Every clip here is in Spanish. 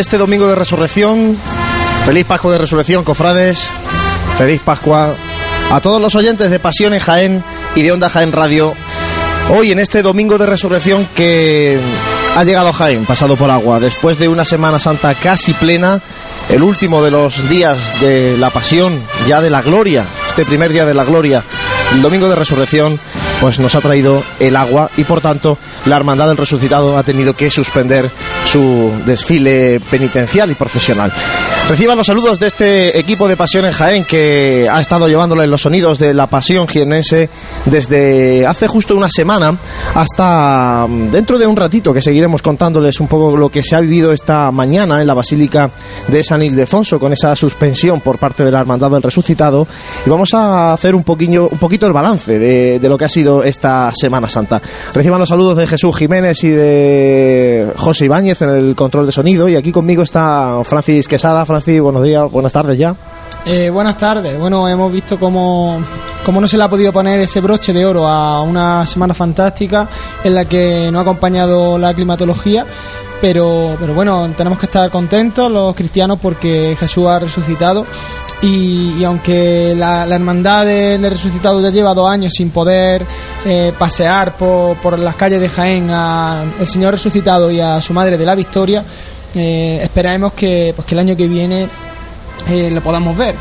12 y 2 de este domingo de resurrección. Feliz Pascua de Resurrección, cofrades. Feliz Pascua a todos los oyentes de Pasión en Jaén y de Onda Jaén Radio. Hoy en este domingo de resurrección que ha llegado Jaén, pasado por agua, después de una Semana Santa casi plena, el último de los días de la pasión, ya de la gloria, este primer día de la gloria, el domingo de resurrección, pues nos ha traído el agua y por tanto la Hermandad del Resucitado ha tenido que suspender su desfile penitencial y profesional. Reciban los saludos de este equipo de Pasión en Jaén que ha estado llevándole los sonidos de la Pasión jienense desde hace justo una semana hasta mm, dentro de un ratito que seguiremos contándoles un poco lo que se ha vivido esta mañana en la Basílica de San Ildefonso con esa suspensión por parte de la Hermandad del Resucitado y vamos a hacer un poquillo, un poquito el balance de, lo que ha sido esta Semana Santa. Reciban los saludos de Jesús Jiménez y de José Ibáñez en el control de sonido y aquí conmigo está Francis Quesada. Buenos días, buenas tardes ya. Eh, buenas tardes. Bueno, hemos visto cómo, cómo no se le ha podido poner ese broche de oro a una semana fantástica en la que no ha acompañado la climatología. Pero, pero bueno, tenemos que estar contentos los cristianos porque Jesús ha resucitado y, aunque la, la hermandad del resucitado ya lleva dos años sin poder eh, pasear por, por las calles de Jaén al Señor resucitado y a su Madre de la Victoria, eh, esperamos que, pues, que el año que viene eh, lo podamos ver.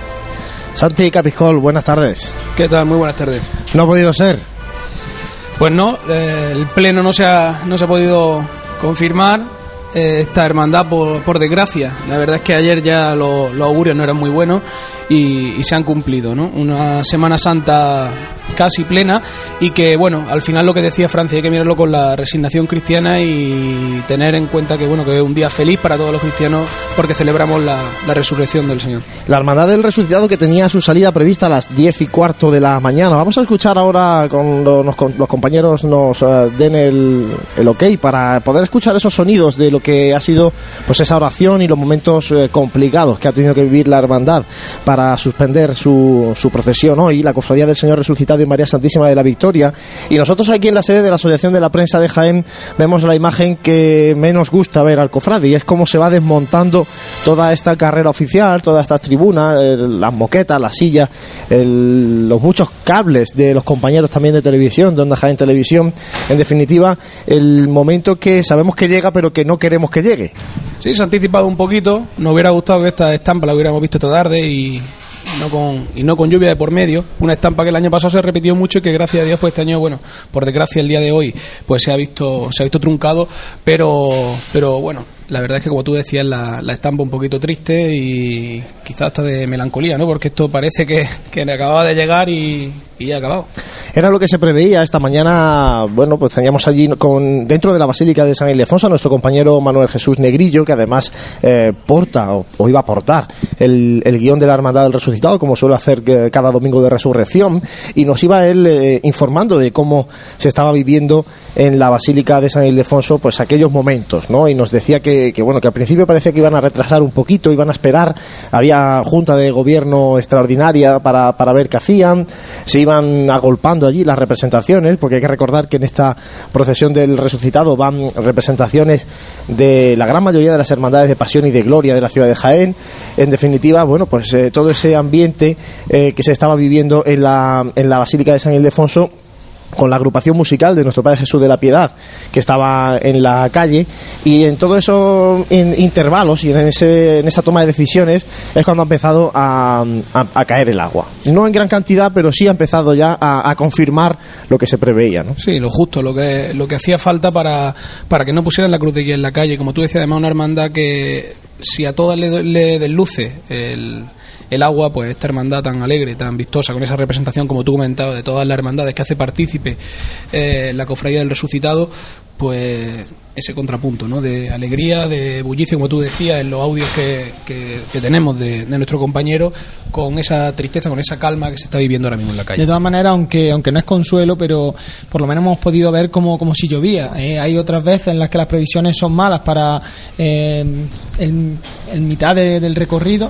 Santi Capiscol, buenas tardes. ¿Qué tal? Muy buenas tardes. No ha podido ser. Pues no, eh, el pleno no se ha, no se ha podido confirmar eh, esta hermandad por, por desgracia. La verdad es que ayer ya lo- los augurios no eran muy buenos y, y se han cumplido, ¿no? Una Semana Santa casi plena y que, bueno, al final lo que decía Francia, hay que mirarlo con la resignación cristiana y tener en cuenta que, bueno, que es un día feliz para todos los cristianos porque celebramos la, resurrección del Señor. La Hermandad del Resucitado que tenía su salida prevista a las 10 y cuarto de la mañana. Vamos a escuchar ahora cuando nos- con- los compañeros nos eh, den el, el ok para poder escuchar esos sonidos de lo que ha sido pues esa oración y los momentos eh, complicados que ha tenido que vivir la Hermandad para suspender su, su procesión hoy, la Cofradía del Señor Resucitado y María Santísima de la Victoria. Y nosotros aquí en la sede de la Asociación de la Prensa de Jaén vemos la imagen que menos gusta ver al cofrade y es cómo se va desmontando toda esta carrera oficial, todas estas tribunas, las moquetas, las sillas, el- los muchos cables de los compañeros también de televisión, de Onda Jaén Televisión. En definitiva, el momento que sabemos que llega pero que no queremos que llegue. Sí, se ha anticipado un poquito. Nos hubiera gustado que esta estampa la hubiéramos visto esta tarde y no con y no con lluvia de por medio. Una estampa que el año pasado se repitió mucho y que gracias a Dios pues este año, bueno, por desgracia el día de hoy pues se ha visto se ha visto truncado, pero pero bueno, la verdad es que como tú decías la, la estampa un poquito triste y quizás hasta de melancolía, ¿no? Porque esto parece que, que acababa de llegar y, y acabado. Era lo que se preveía esta mañana. Bueno, pues teníamos allí con dentro de la Basílica de San Ildefonso a nuestro compañero Manuel Jesús Negrillo, que además eh, porta o, o iba a portar el, el guion de la Hermandad del Resucitado, como suele hacer eh, cada domingo de resurrección, y nos iba él eh, informando de cómo se estaba viviendo en la Basílica de San Ildefonso, pues aquellos momentos, ¿no? Y nos decía que, que, bueno, que al principio parecía que iban a retrasar un poquito, iban a esperar, había junta de gobierno extraordinaria para, para ver qué hacían, se iban agolpando allí las representaciones, porque hay que recordar que en esta procesión del resucitado van representaciones de la gran mayoría de las hermandades de pasión y de gloria de la ciudad de Jaén. En definitiva, bueno, pues eh, todo ese ambiente eh, que se estaba viviendo en la, en la Basílica de San Ildefonso con la agrupación musical de nuestro Padre Jesús de la Piedad, que estaba en la calle, y en todos esos in- intervalos y en, ese, en esa toma de decisiones es cuando ha empezado a, a- caer el agua. No en gran cantidad, pero sí ha empezado ya a, a confirmar lo que se preveía. ¿no? Sí, lo justo, lo que, lo que hacía falta para, para que no pusieran la cruz de guía en la calle. Como tú decías, además, una hermandad que si a todas le, le desluce el, el agua, pues esta hermandad tan alegre, tan vistosa, con esa representación, como tú comentabas, de todas las hermandades que hace partícipe eh, la cofradía del resucitado, pues ese contrapunto, ¿no? De alegría, de bullicio, como tú decías, en los audios que, que, que tenemos de, de nuestro compañero, con esa tristeza, con esa calma que se está viviendo ahora mismo en la calle. De todas maneras, aunque, aunque no es consuelo, pero por lo menos hemos podido ver como, como si llovía. ¿eh? Hay otras veces en las que las previsiones son malas para eh, mitad de- del recorrido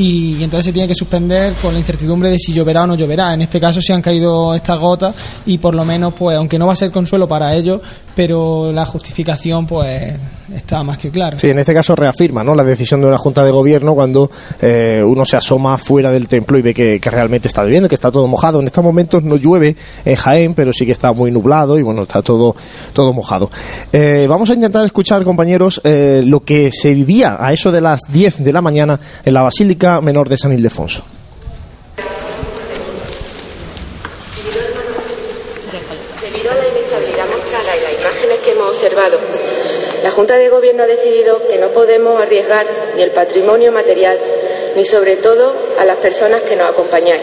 y, entonces se tiene que suspender con la incertidumbre de si lloverá o no lloverá. En este caso se han caído estas gotas y por lo menos, pues, aunque no va a ser consuelo para ellos, pero la justificación, pues, está más que claro. Sí, en este caso reafirma ¿no? la decisión de una Junta de Gobierno cuando eh, uno se asoma fuera del templo y ve que, realmente está lloviendo, que está todo mojado. En estos momentos no llueve en Jaén, pero sí que está muy nublado y bueno, está todo, todo mojado. Eh, vamos a intentar escuchar, compañeros, eh, lo que se vivía a eso de las 10 de la mañana en la Basílica Menor de San Ildefonso. Debido a la inestabilidad mostrada y las imágenes que hemos observado, la Junta de Gobierno ha decidido que no podemos arriesgar ni el patrimonio material, ni sobre todo a las personas que nos acompañáis.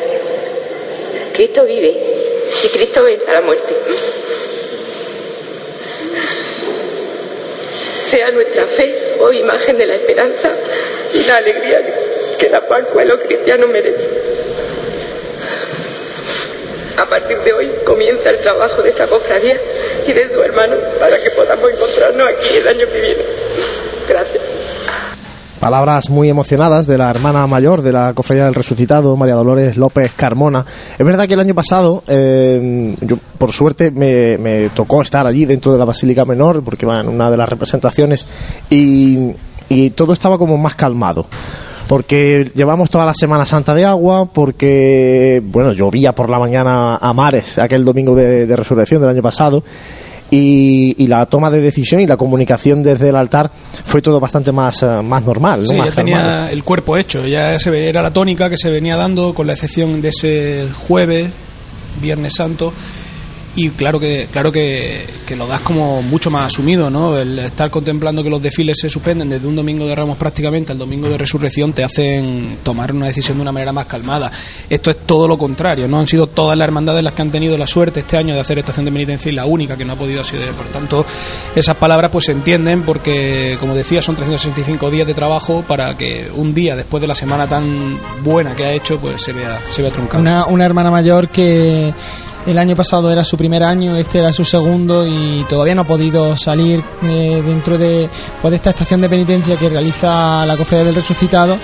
Cristo vive y Cristo vence a la muerte. Sea nuestra fe o imagen de la esperanza y la alegría que la Pascua y los cristianos. A partir de hoy comienza el trabajo de esta cofradía y de su hermano para que podamos encontrarnos aquí el año que viene. Gracias. Palabras muy emocionadas de la hermana mayor de la Cofradía del Resucitado, María Dolores López Carmona. Es verdad que el año pasado, eh, yo por suerte me, tocó estar allí dentro de la Basílica Menor, porque va en una de las representaciones, y todo estaba como más calmado porque llevamos toda la Semana Santa de agua, porque, bueno, llovía por la mañana a mares aquel domingo de, resurrección del año pasado. Y, la toma de decisión y la comunicación desde el altar fue todo bastante más, eh, más normal. Sí, ya tenía el cuerpo hecho, ya se era la tónica que se venía dando, con la excepción de ese jueves, Viernes Santo, y claro que claro que, lo das como mucho más asumido, ¿no? El estar contemplando que los desfiles se suspenden desde un domingo de Ramos prácticamente al domingo de Resurrección te hacen tomar una decisión de una manera más calmada. Esto es todo lo contrario, no han sido todas las hermandades las que han tenido la suerte este año de hacer estación de penitencia y la única que no ha podido ser. Por tanto, esas palabras pues se entienden porque, como decía, son 365 días de trabajo para que un día después de la semana tan buena que ha hecho pues se vea se vea truncado. Una, una hermana mayor que el año pasado era su primer año, este era su segundo y todavía no ha podido salir eh, dentro de, pues, de esta estación de penitencia que realiza la Cofradía del Resucitado.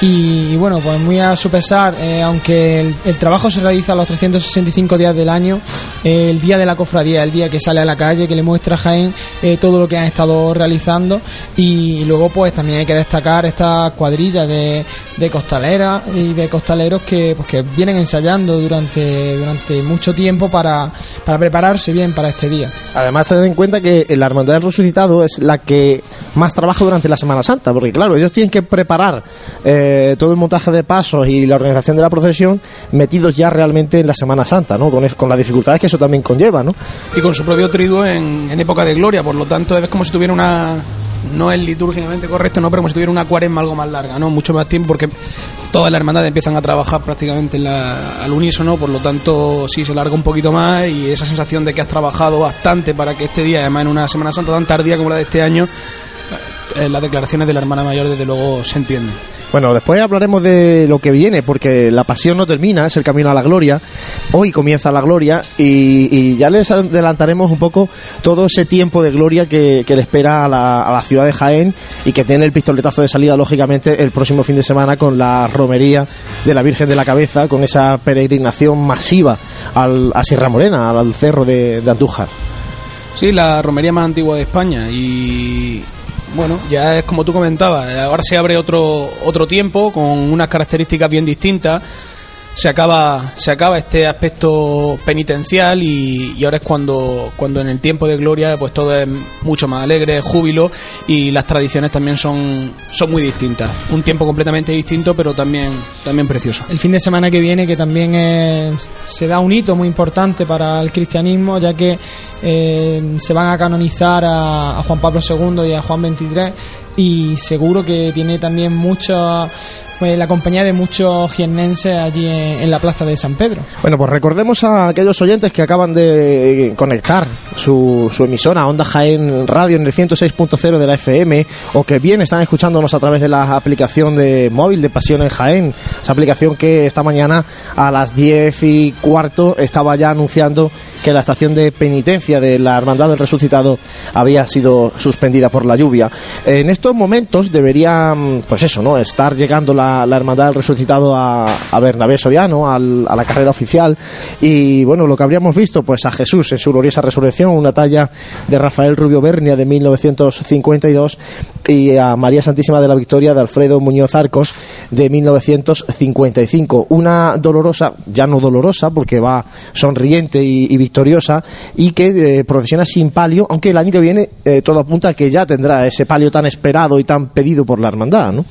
Y, bueno, pues muy a su pesar, eh, aunque el, trabajo se realiza los 365 días del año, eh, el día de la cofradía, el día que sale a la calle, que le muestra a Jaén todo lo que han estado realizando. Y, luego, pues también hay que destacar esta cuadrilla de, de costaleras y de costaleros que, pues, que vienen ensayando durante, durante mucho tiempo tiempo para, para prepararse bien para este día. Además, tened en cuenta que la Hermandad del Resucitado es la que más trabaja durante la Semana Santa, porque claro, ellos tienen que preparar eh, todo el montaje de pasos y la organización de la procesión metidos ya realmente en la Semana Santa, ¿no? Con, con las dificultades que eso también conlleva, ¿no? Y con su propio triduo en, en época de gloria, por lo tanto es como si tuviera una no es litúrgicamente correcto, no, pero como si tuviera una cuaresma algo más larga, ¿no? Mucho más tiempo porque todas las hermandades empiezan a trabajar prácticamente al unísono, por lo tanto sí se larga un poquito más y esa sensación de que has trabajado bastante para que este día, además en una Semana Santa tan tardía como la de este año, eh, las declaraciones de la hermana mayor desde luego se entienden. Bueno, después hablaremos de lo que viene, porque la pasión no termina, es el camino a la gloria. Hoy comienza la gloria y, ya les adelantaremos un poco todo ese tiempo de gloria que, le espera a la, ciudad de Jaén y que tiene el pistoletazo de salida, lógicamente, el próximo fin de semana con la romería de la Virgen de la Cabeza, con esa peregrinación masiva al, a Sierra Morena, al cerro de, de Andújar. Sí, la romería más antigua de España y bueno, ya es como tú comentabas, ahora se abre otro, otro tiempo con unas características bien distintas se acaba se acaba este aspecto penitencial y, ahora es cuando cuando en el tiempo de gloria pues todo es mucho más alegre júbilo y las tradiciones también son son muy distintas. Un tiempo completamente distinto pero también también precioso. El fin de semana que viene que también se da un hito muy importante para el cristianismo ya que eh, se van a canonizar a, Juan Pablo II y a Juan XXIII y seguro que tiene también mucha pues, la compañía de muchos jiennenses allí en, la plaza de San Pedro. Bueno, pues recordemos a aquellos oyentes que acaban de conectar su, su emisora Onda Jaén Radio en el 106.0 de la FM o que bien están escuchándonos a través de la aplicación de móvil de Pasión en Jaén, esa aplicación que esta mañana a las 10 y cuarto estaba ya anunciando que la estación de penitencia de la Hermandad del Resucitado había sido suspendida por la lluvia. En estos momentos debería, mm, pues eso, ¿no? Estar llegando la, Hermandad del Resucitado a, a Bernabé Soriano, al- a la carrera oficial. Y bueno, lo que habríamos visto, pues a Jesús en su gloriosa resurrección, una talla de Rafael Rubio Bernia de 1952 y a María Santísima de la Victoria de Alfredo Muñoz Arcos de 1955. Una dolorosa, ya no dolorosa, porque va sonriente y, y victoriosa, y que eh, procesiona sin palio, aunque el año que viene eh, todo apunta a que ya tendrá ese palio tan esperado y tan pedido por la hermandad, ¿no?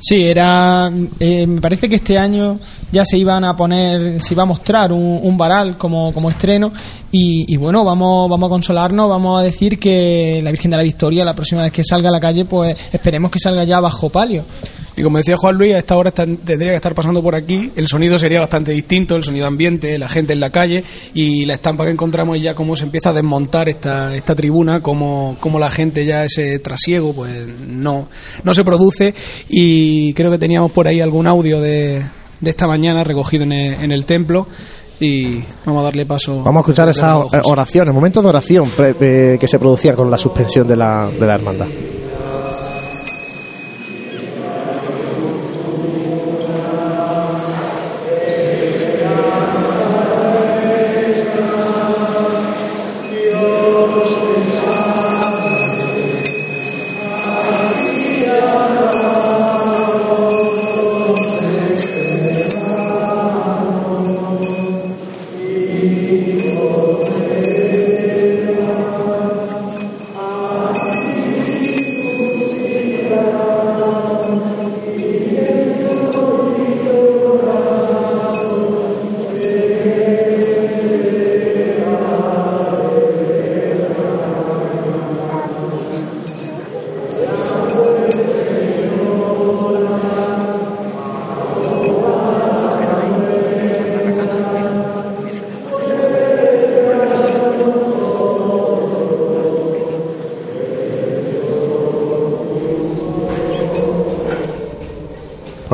Sí, era. eh, me parece que este año ya se iban a poner, se iba a mostrar un, un varal como, como estreno. Y, y bueno, vamos, vamos a consolarnos, vamos a decir que la Virgen de la Victoria, la próxima vez que salga a la calle, pues esperemos que salga ya bajo palio. Y como decía Juan Luis, a esta hora están- tendría que estar pasando por aquí. El sonido sería bastante distinto, el sonido ambiente, la gente en la calle y la estampa que encontramos es ya cómo se empieza a desmontar esta, esta tribuna, cómo, cómo la gente ya ese trasiego pues no, no se produce. Y creo que teníamos por ahí algún audio de, de esta mañana recogido en el, en el templo. Y vamos a darle paso. Vamos a escuchar esas oraciones, momentos de oración pre- eh, que se producían con la suspensión de la, de la hermandad.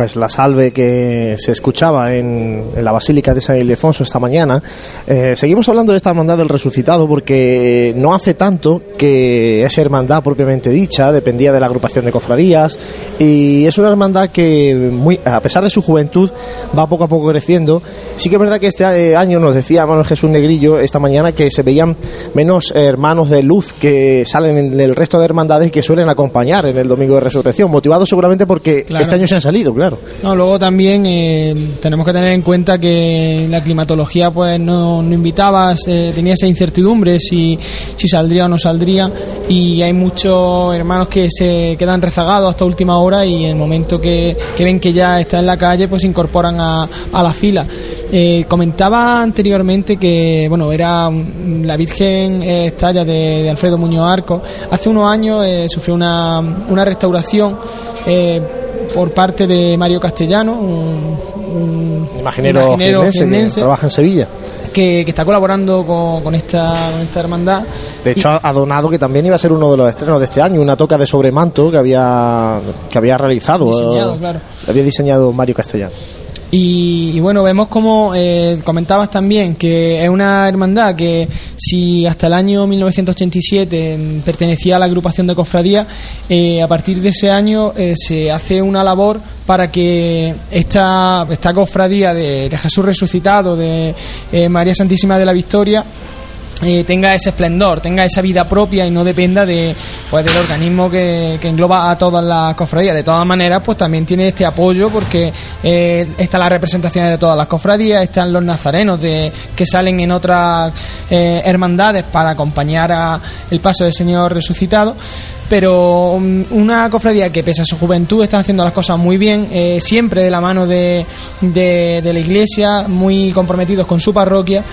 Pues la salve que se escuchaba en, en la Basílica de San Ildefonso esta mañana. Eh, seguimos hablando de esta hermandad del resucitado porque no hace tanto que esa hermandad propiamente dicha dependía de la agrupación de cofradías y es una hermandad que muy, a pesar de su juventud va poco a poco creciendo. Sí que es verdad que este eh, año nos decía Manuel Jesús Negrillo esta mañana que se veían menos hermanos de luz que salen en el resto de hermandades que suelen acompañar en el Domingo de Resurrección, motivados seguramente porque Claro. este año se han salido, claro. No, luego también eh, tenemos que tener en cuenta que la climatología pues no, no invitaba, se- tenía esa incertidumbre si, si saldría o no saldría y hay muchos hermanos que se quedan rezagados hasta última hora y en el momento que, que ven que ya está en la calle pues se incorporan a, a la fila. Eh, comentaba anteriormente que bueno era la Virgen eh, Estalla de, de Alfredo Muñoz Arco. Hace unos años eh, sufrió una, una restauración eh, por parte de Mario Castellano, un, un Imaginero, que trabaja en Sevilla. que, que está colaborando con, con esta, con esta hermandad. De hecho, ha donado que también iba a ser uno de los estrenos de este año, una toca de sobremanto que había que había realizado, Diseñado, claro. había diseñado Mario Castellano. Y, y bueno, vemos como eh, comentabas también que es una hermandad que si hasta el año 1987 mm, pertenecía a la agrupación de cofradías, eh, a partir de ese año eh, se hace una labor para que esta, esta cofradía de, de Jesús resucitado, de eh, María Santísima de la Victoria, eh, tenga ese esplendor, tenga esa vida propia y no dependa de pues del organismo que, que engloba a todas las cofradías. De todas maneras, pues también tiene este apoyo porque eh, está la representación de todas las cofradías, están los nazarenos de, que salen en otras eh, hermandades para acompañar a el paso del Señor resucitado. Pero um, una cofradía que pese a su juventud están haciendo las cosas muy bien, eh, siempre de la mano de, de, de la iglesia, muy comprometidos con su parroquia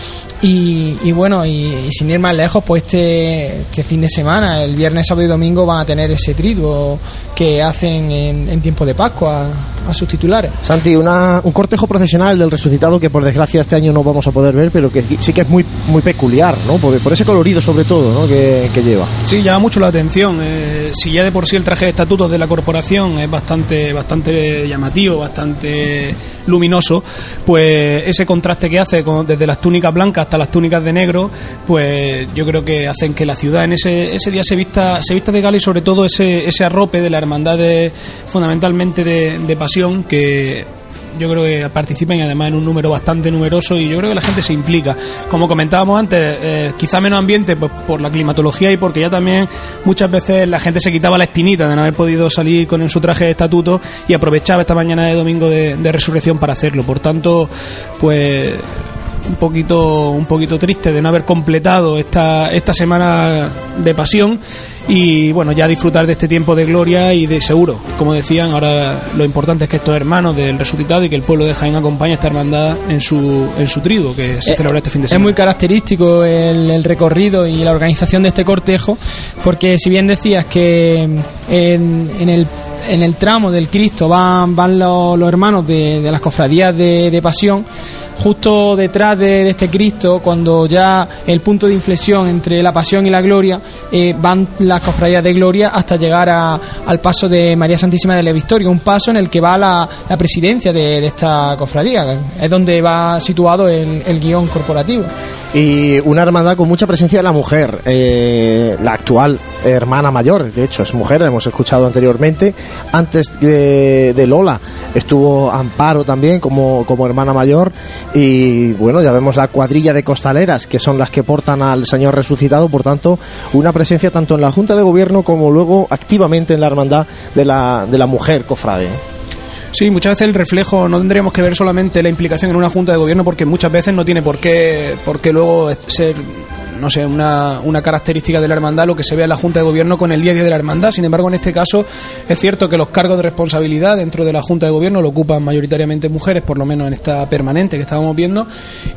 y, y bueno, y, y sin ir más lejos, pues este, este fin de semana, el viernes, sábado y domingo van a tener ese triduo que hacen en, en tiempo de Pascua a, a sus titulares. Santi, una- un cortejo procesional del resucitado que por desgracia este año no vamos a poder ver, pero que sí que es muy muy peculiar, ¿no? Por, por ese colorido sobre todo, ¿no? Que, que lleva. Sí, llama mucho la atención. eh, Si ya de por sí el traje de estatutos de la corporación es bastante, bastante llamativo, bastante luminoso, pues ese contraste que hace con, desde las túnicas blancas hasta las túnicas de negro, pues yo creo que hacen que la ciudad en ese, ese día se vista, se vista de gala y sobre todo ese, ese arrope de la hermandad de, fundamentalmente de pasión que yo creo que participan y además en un número bastante numeroso y yo creo que la gente se implica. Como comentábamos antes, eh, quizá menos ambiente pues, por la climatología y porque ya también muchas veces la gente se quitaba la espinita de no haber podido salir con su traje de estatuto y aprovechaba esta mañana de domingo de resurrección para hacerlo. Por tanto, pues un poquito un poquito triste de no haber completado esta esta semana de pasión y bueno ya disfrutar de este tiempo de gloria y de seguro. Como decían ahora lo importante es que estos hermanos del resucitado y que el pueblo de Jaén acompañe a esta hermandad en su en su triduo que se Eh, celebra este fin de Es semana. muy característico el, el recorrido y la organización de este cortejo, porque si bien decías que en, en el, en el tramo del Cristo van, van los, los hermanos de, de las cofradías de, de Pasión, justo detrás de, este Cristo, cuando ya el punto de inflexión entre la Pasión y la Gloria, eh, van las cofradías de Gloria hasta llegar a- al paso de María Santísima de la Victoria, un paso en el que va la, la presidencia de, de esta cofradía, es donde va situado el, el guion corporativo. Y una hermandad con mucha presencia de la mujer, eh, la actual hermana mayor, de hecho es mujer, la hemos escuchado anteriormente. Antes de, de Lola estuvo Amparo también como, como hermana mayor. Y bueno, ya vemos la cuadrilla de costaleras, que son las que portan al Señor resucitado. Por tanto, una presencia tanto en la Junta de Gobierno como luego activamente en la hermandad de la, de la mujer cofrade. Sí, muchas veces el reflejo no tendríamos que ver solamente la implicación en una junta de gobierno porque muchas veces no tiene por qué, por qué luego ser, no sé, una, una característica de la hermandad lo que se ve en la junta de gobierno con el día a día de la hermandad. Sin embargo, en este caso es cierto que los cargos de responsabilidad dentro de la junta de gobierno lo ocupan mayoritariamente mujeres, por lo menos en esta permanente que estábamos viendo,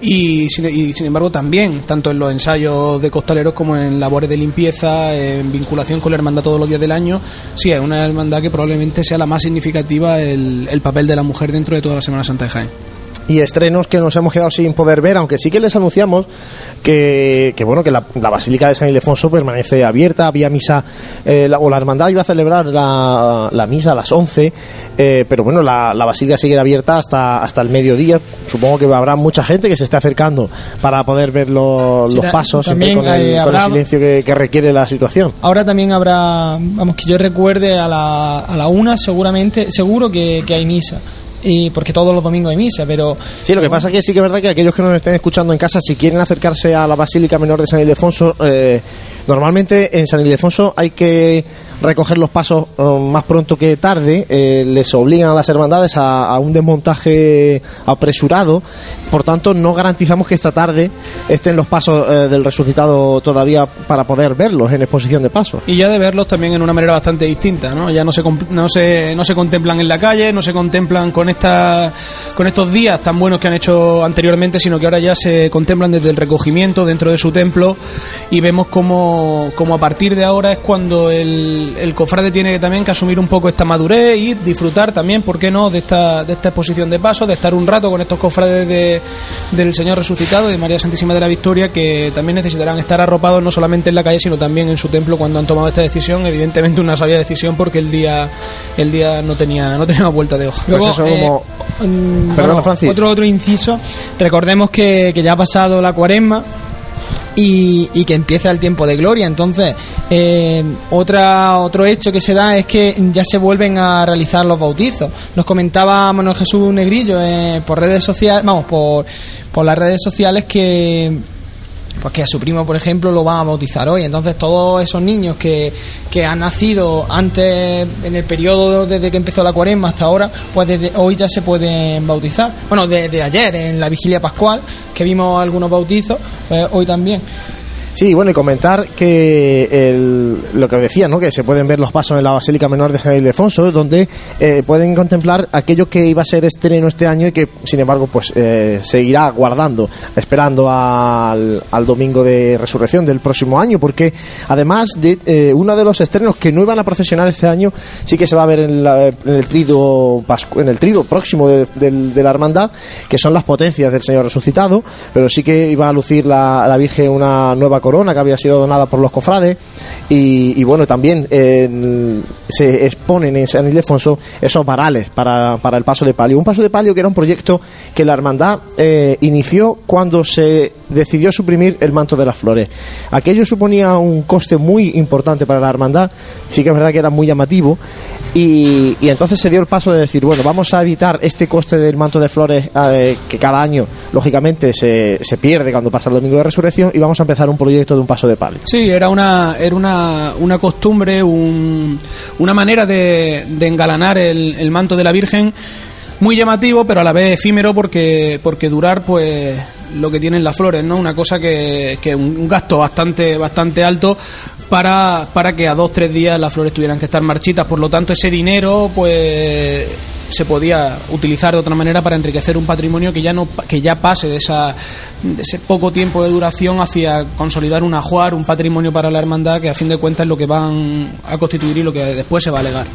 y sin, y sin embargo también, tanto en los ensayos de costaleros como en labores de limpieza, en vinculación con la hermandad todos los días del año, sí, es una hermandad que probablemente sea la más significativa el, el papel de la mujer dentro de toda la Semana Santa de Jaén. Y estrenos que nos hemos quedado sin poder ver, aunque sí que les anunciamos que, que bueno que la, la Basílica de San Ildefonso permanece abierta, había misa, eh, la- o la hermandad iba a celebrar la, la misa a las 11, eh, pero bueno, la, la Basílica sigue abierta hasta, hasta el mediodía, supongo que habrá mucha gente que se esté acercando para poder ver lo- los pasos también, con, el, eh, con el habrá- silencio que, que requiere la situación. Ahora también habrá, vamos, que yo recuerde a la, a la una seguramente, seguro que, que hay misa. Y porque todos los domingos hay misa, pero Sí, lo que pasa que sí que es verdad que aquellos que nos estén escuchando en casa, si quieren acercarse a la Basílica Menor de San Ildefonso, eh, normalmente en San Ildefonso hay que recoger los pasos eh, más pronto que tarde, eh, les obligan a las hermandades a, a un desmontaje apresurado, por tanto no garantizamos que esta tarde estén los pasos eh, del resucitado todavía para poder verlos en exposición de pasos. Y ya de verlos también en una manera bastante distinta, ¿no? Ya no se, no se, no se contemplan en la calle, no se contemplan con, esta, con estos días tan buenos que han hecho anteriormente, sino que ahora ya se contemplan desde el recogimiento dentro de su templo y vemos como, como a partir de ahora es cuando el, el cofrade tiene que también que asumir un poco esta madurez y disfrutar también, ¿por qué no?, de esta, de esta exposición de pasos, de estar un rato con estos cofrades de, del Señor resucitado, de María Santísima de la Victoria, que también necesitarán estar arropados no solamente en la calle, sino también en su templo cuando han tomado esta decisión. Evidentemente una sabia decisión porque el día, el día no tenía, no tenía vuelta de hoja. Luego, Pues eso como- eh, mm, Perdona, Francis. otro otro inciso. Recordemos que, que ya ha pasado la cuaresma y, y que empieza el tiempo de gloria. Entonces, eh, otra otro hecho que se da es que ya se vuelven a realizar los bautizos. Nos comentaba Manuel Jesús Negrillo eh, por redes sociales, vamos, por, por las redes sociales que pues que a su primo, por ejemplo, lo van a bautizar hoy. Entonces, todos esos niños que, que han nacido antes, en el periodo desde que empezó la cuaresma hasta ahora, pues desde hoy ya se pueden bautizar. Bueno, desde ayer, en la vigilia pascual, que vimos algunos bautizos, pues hoy también. Sí, bueno, y comentar que el- lo que decía, ¿no? Que se pueden ver los pasos en la Basílica Menor de San Ildefonso, donde eh, pueden contemplar aquello que iba a ser estreno este año y que, sin embargo, pues eh, seguirá guardando, esperando al, al domingo de resurrección del próximo año, porque además de eh, uno de los estrenos que no iban a procesionar este año, sí que se va a ver en, la- en el trido en el trido próximo de, del- de la hermandad, que son las potencias del Señor resucitado, pero sí que iba a lucir la, la Virgen una nueva corona que había sido donada por los cofrades y, y bueno, también eh, se exponen en San Ildefonso esos varales para, para el paso de palio. Un paso de palio que era un proyecto que la hermandad eh, inició cuando se decidió suprimir el manto de las flores. Aquello suponía un coste muy importante para la hermandad, sí que es verdad que era muy llamativo, y, entonces se dio el paso de decir, bueno, vamos a evitar este coste del manto de flores eh, que cada año, lógicamente, se, se pierde cuando pasa el domingo de resurrección, y vamos a empezar un proyecto de un paso de palio. Sí, era una, era una, una costumbre, un- una manera de, de engalanar el, el manto de la Virgen muy llamativo, pero a la vez efímero porque, porque durar pues lo que tienen las flores, ¿no? Una cosa que, que un, gasto bastante, bastante alto para, para que a dos, tres días las flores tuvieran que estar marchitas. Por lo tanto, ese dinero, pues se podía utilizar de otra manera para enriquecer un patrimonio que ya no que ya pase de esa de ese poco tiempo de duración hacia consolidar un ajuar, un patrimonio para la hermandad que a fin de cuentas es lo que van a constituir y lo que después se va a legar.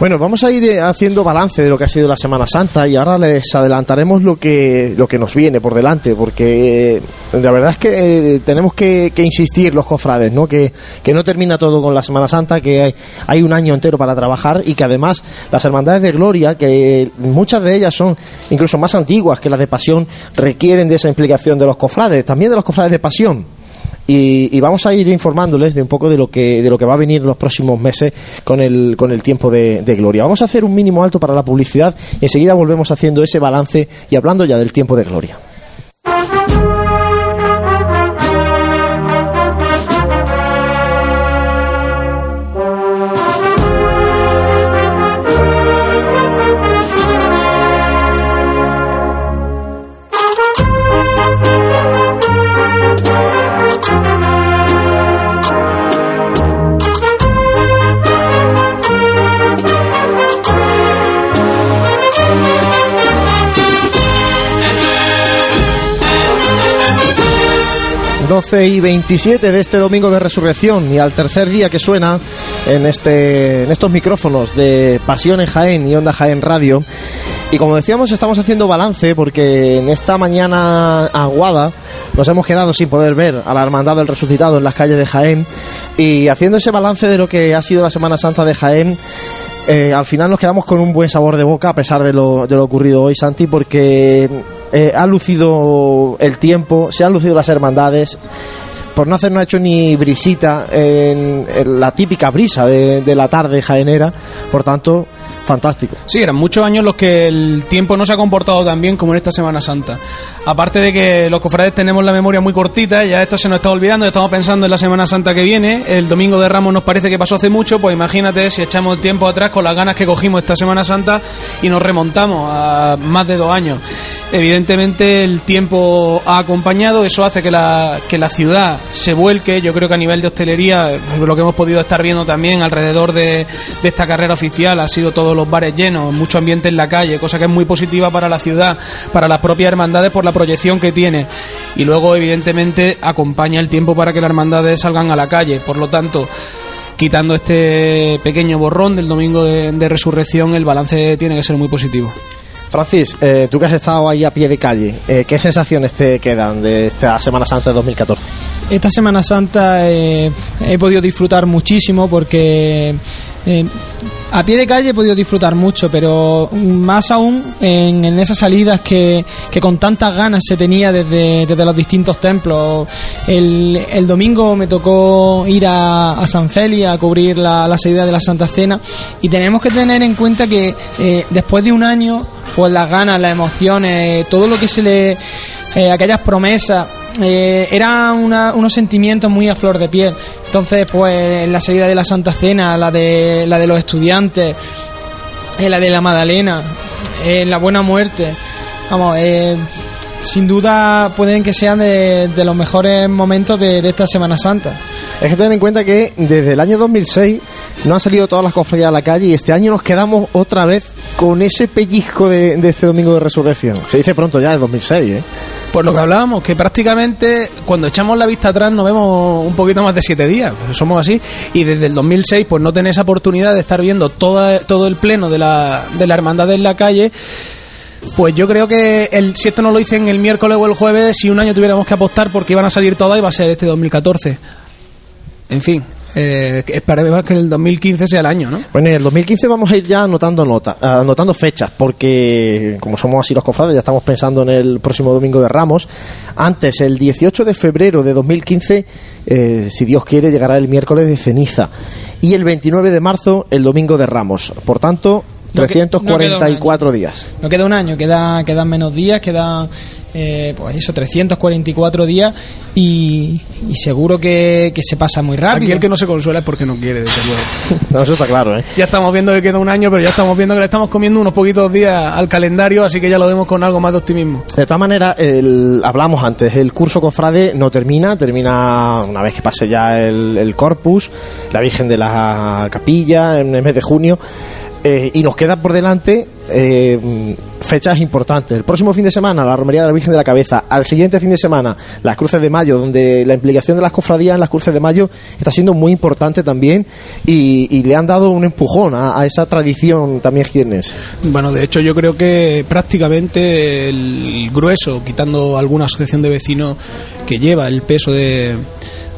Bueno, vamos a ir eh, haciendo balance de lo que ha sido la Semana Santa y ahora les adelantaremos lo que, lo que nos viene por delante, porque eh, la verdad es que eh, tenemos que, insistir los cofrades, ¿no? Que, que no termina todo con la Semana Santa, que hay, hay un año entero para trabajar y que además las hermandades de gloria, que muchas de ellas son incluso más antiguas que las de pasión, requieren de esa implicación de los cofrades, también de los cofrades de pasión. Y, vamos a ir informándoles de un poco de lo que de lo que va a venir en los próximos meses con el con el tiempo de, de gloria. Vamos a hacer un mínimo alto para la publicidad y enseguida volvemos haciendo ese balance y hablando ya del tiempo de gloria. ...12 y 27 de este domingo de resurrección y al tercer día que suena en, este, en estos micrófonos de Pasión en Jaén y Onda Jaén Radio. Y como decíamos, estamos haciendo balance porque en esta mañana aguada nos hemos quedado sin poder ver a la Hermandad del Resucitado en las calles de Jaén y haciendo ese balance de lo que ha sido la Semana Santa de Jaén, eh, al final nos quedamos con un buen sabor de boca a pesar de lo, de lo ocurrido hoy, Santi, porque eh, ha lucido el tiempo, se han lucido las hermandades. Por no hacer, no ha hecho ni brisita en, en la típica brisa de, de la tarde jaenera. Por tanto, fantástico. Sí, eran muchos años los que el tiempo no se ha comportado tan bien como en esta Semana Santa. Aparte de que los cofrades tenemos la memoria muy cortita, ya esto se nos está olvidando, estamos pensando en la Semana Santa que viene, el domingo de Ramos nos parece que pasó hace mucho, pues imagínate si echamos el tiempo atrás con las ganas que cogimos esta Semana Santa y nos remontamos a más de dos años. Evidentemente el tiempo ha acompañado, eso hace que la, que la ciudad se vuelque, yo creo que a nivel de hostelería, lo que hemos podido estar viendo también alrededor de, de esta carrera oficial, ha sido todos los bares llenos, mucho ambiente en la calle, cosa que es muy positiva para la ciudad, para las propias hermandades por la proyección que tiene. Y luego, evidentemente, acompaña el tiempo para que las hermandades salgan a la calle. Por lo tanto, quitando este pequeño borrón del domingo de, de resurrección, el balance tiene que ser muy positivo. Francis, eh, tú que has estado ahí a pie de calle, eh, ¿qué sensaciones te quedan de esta Semana Santa de 2014? Esta Semana Santa eh, he podido disfrutar muchísimo porque eh, a pie de calle he podido disfrutar mucho, pero más aún en, en esas salidas que, que con tantas ganas se tenía desde, los distintos templos. El, domingo me tocó ir a, San Feli a cubrir la, la salida de la Santa Cena y tenemos que tener en cuenta que eh, después de un año, pues las ganas, las emociones, todo lo que se le... eh, aquellas promesas eh, eran una- unos sentimientos muy a flor de piel. Entonces, pues la salida de la Santa Cena, la de, la de los estudiantes, eh, la de la Magdalena, eh, la Buena Muerte, vamos, eh, sin duda pueden que sean de, los mejores momentos de, esta Semana Santa. Es que ten en cuenta que desde el año 2006 no han salido todas las cofradías a la calle y este año nos quedamos otra vez con ese pellizco de, este domingo de resurrección. Se dice pronto ya, es 2006, ¿eh? Pues lo que hablábamos, que prácticamente cuando echamos la vista atrás nos vemos un poquito más de siete días, pero somos así, y desde el 2006 pues no tenés esa oportunidad de estar viendo toda, todo el pleno de la, de la hermandad en la calle, Pues yo creo que el, si esto no lo dicen el miércoles o el jueves, si un año tuviéramos que apostar porque iban a salir todas, iba a ser este 2014. En fin, eh, esperemos que en el 2015 sea el año, ¿no? Bueno, en el 2015 vamos a ir ya anotando nota, anotando fechas, porque como somos así los cofrades, ya estamos pensando en el próximo domingo de Ramos. Antes, el 18 de febrero de 2015, eh, si Dios quiere, llegará el miércoles de ceniza. Y el 29 de marzo, el domingo de Ramos. Por tanto, 344 días. No queda un año, queda, quedan menos días, quedan eh, pues eso, 344 días y, y seguro que, que, se pasa muy rápido. Aquí el que no se consuela es porque no quiere, desde luego. no, eso está claro, ¿eh? Ya estamos viendo que queda un año, pero ya estamos viendo que le estamos comiendo unos poquitos días al calendario, así que ya lo vemos con algo más de optimismo. De todas maneras, el, hablamos antes, el curso Cofrade no termina, termina una vez que pase ya el, el Corpus, la Virgen de la Capilla, en el mes de junio. Eh, y nos queda por delante eh, fechas importantes. El próximo fin de semana, la Romería de la Virgen de la Cabeza. Al siguiente fin de semana, las Cruces de Mayo, donde la implicación de las cofradías en las Cruces de Mayo está siendo muy importante también y, le han dado un empujón a, esa tradición también quienes. Bueno, de hecho yo creo que prácticamente el grueso, quitando alguna asociación de vecinos que lleva el peso de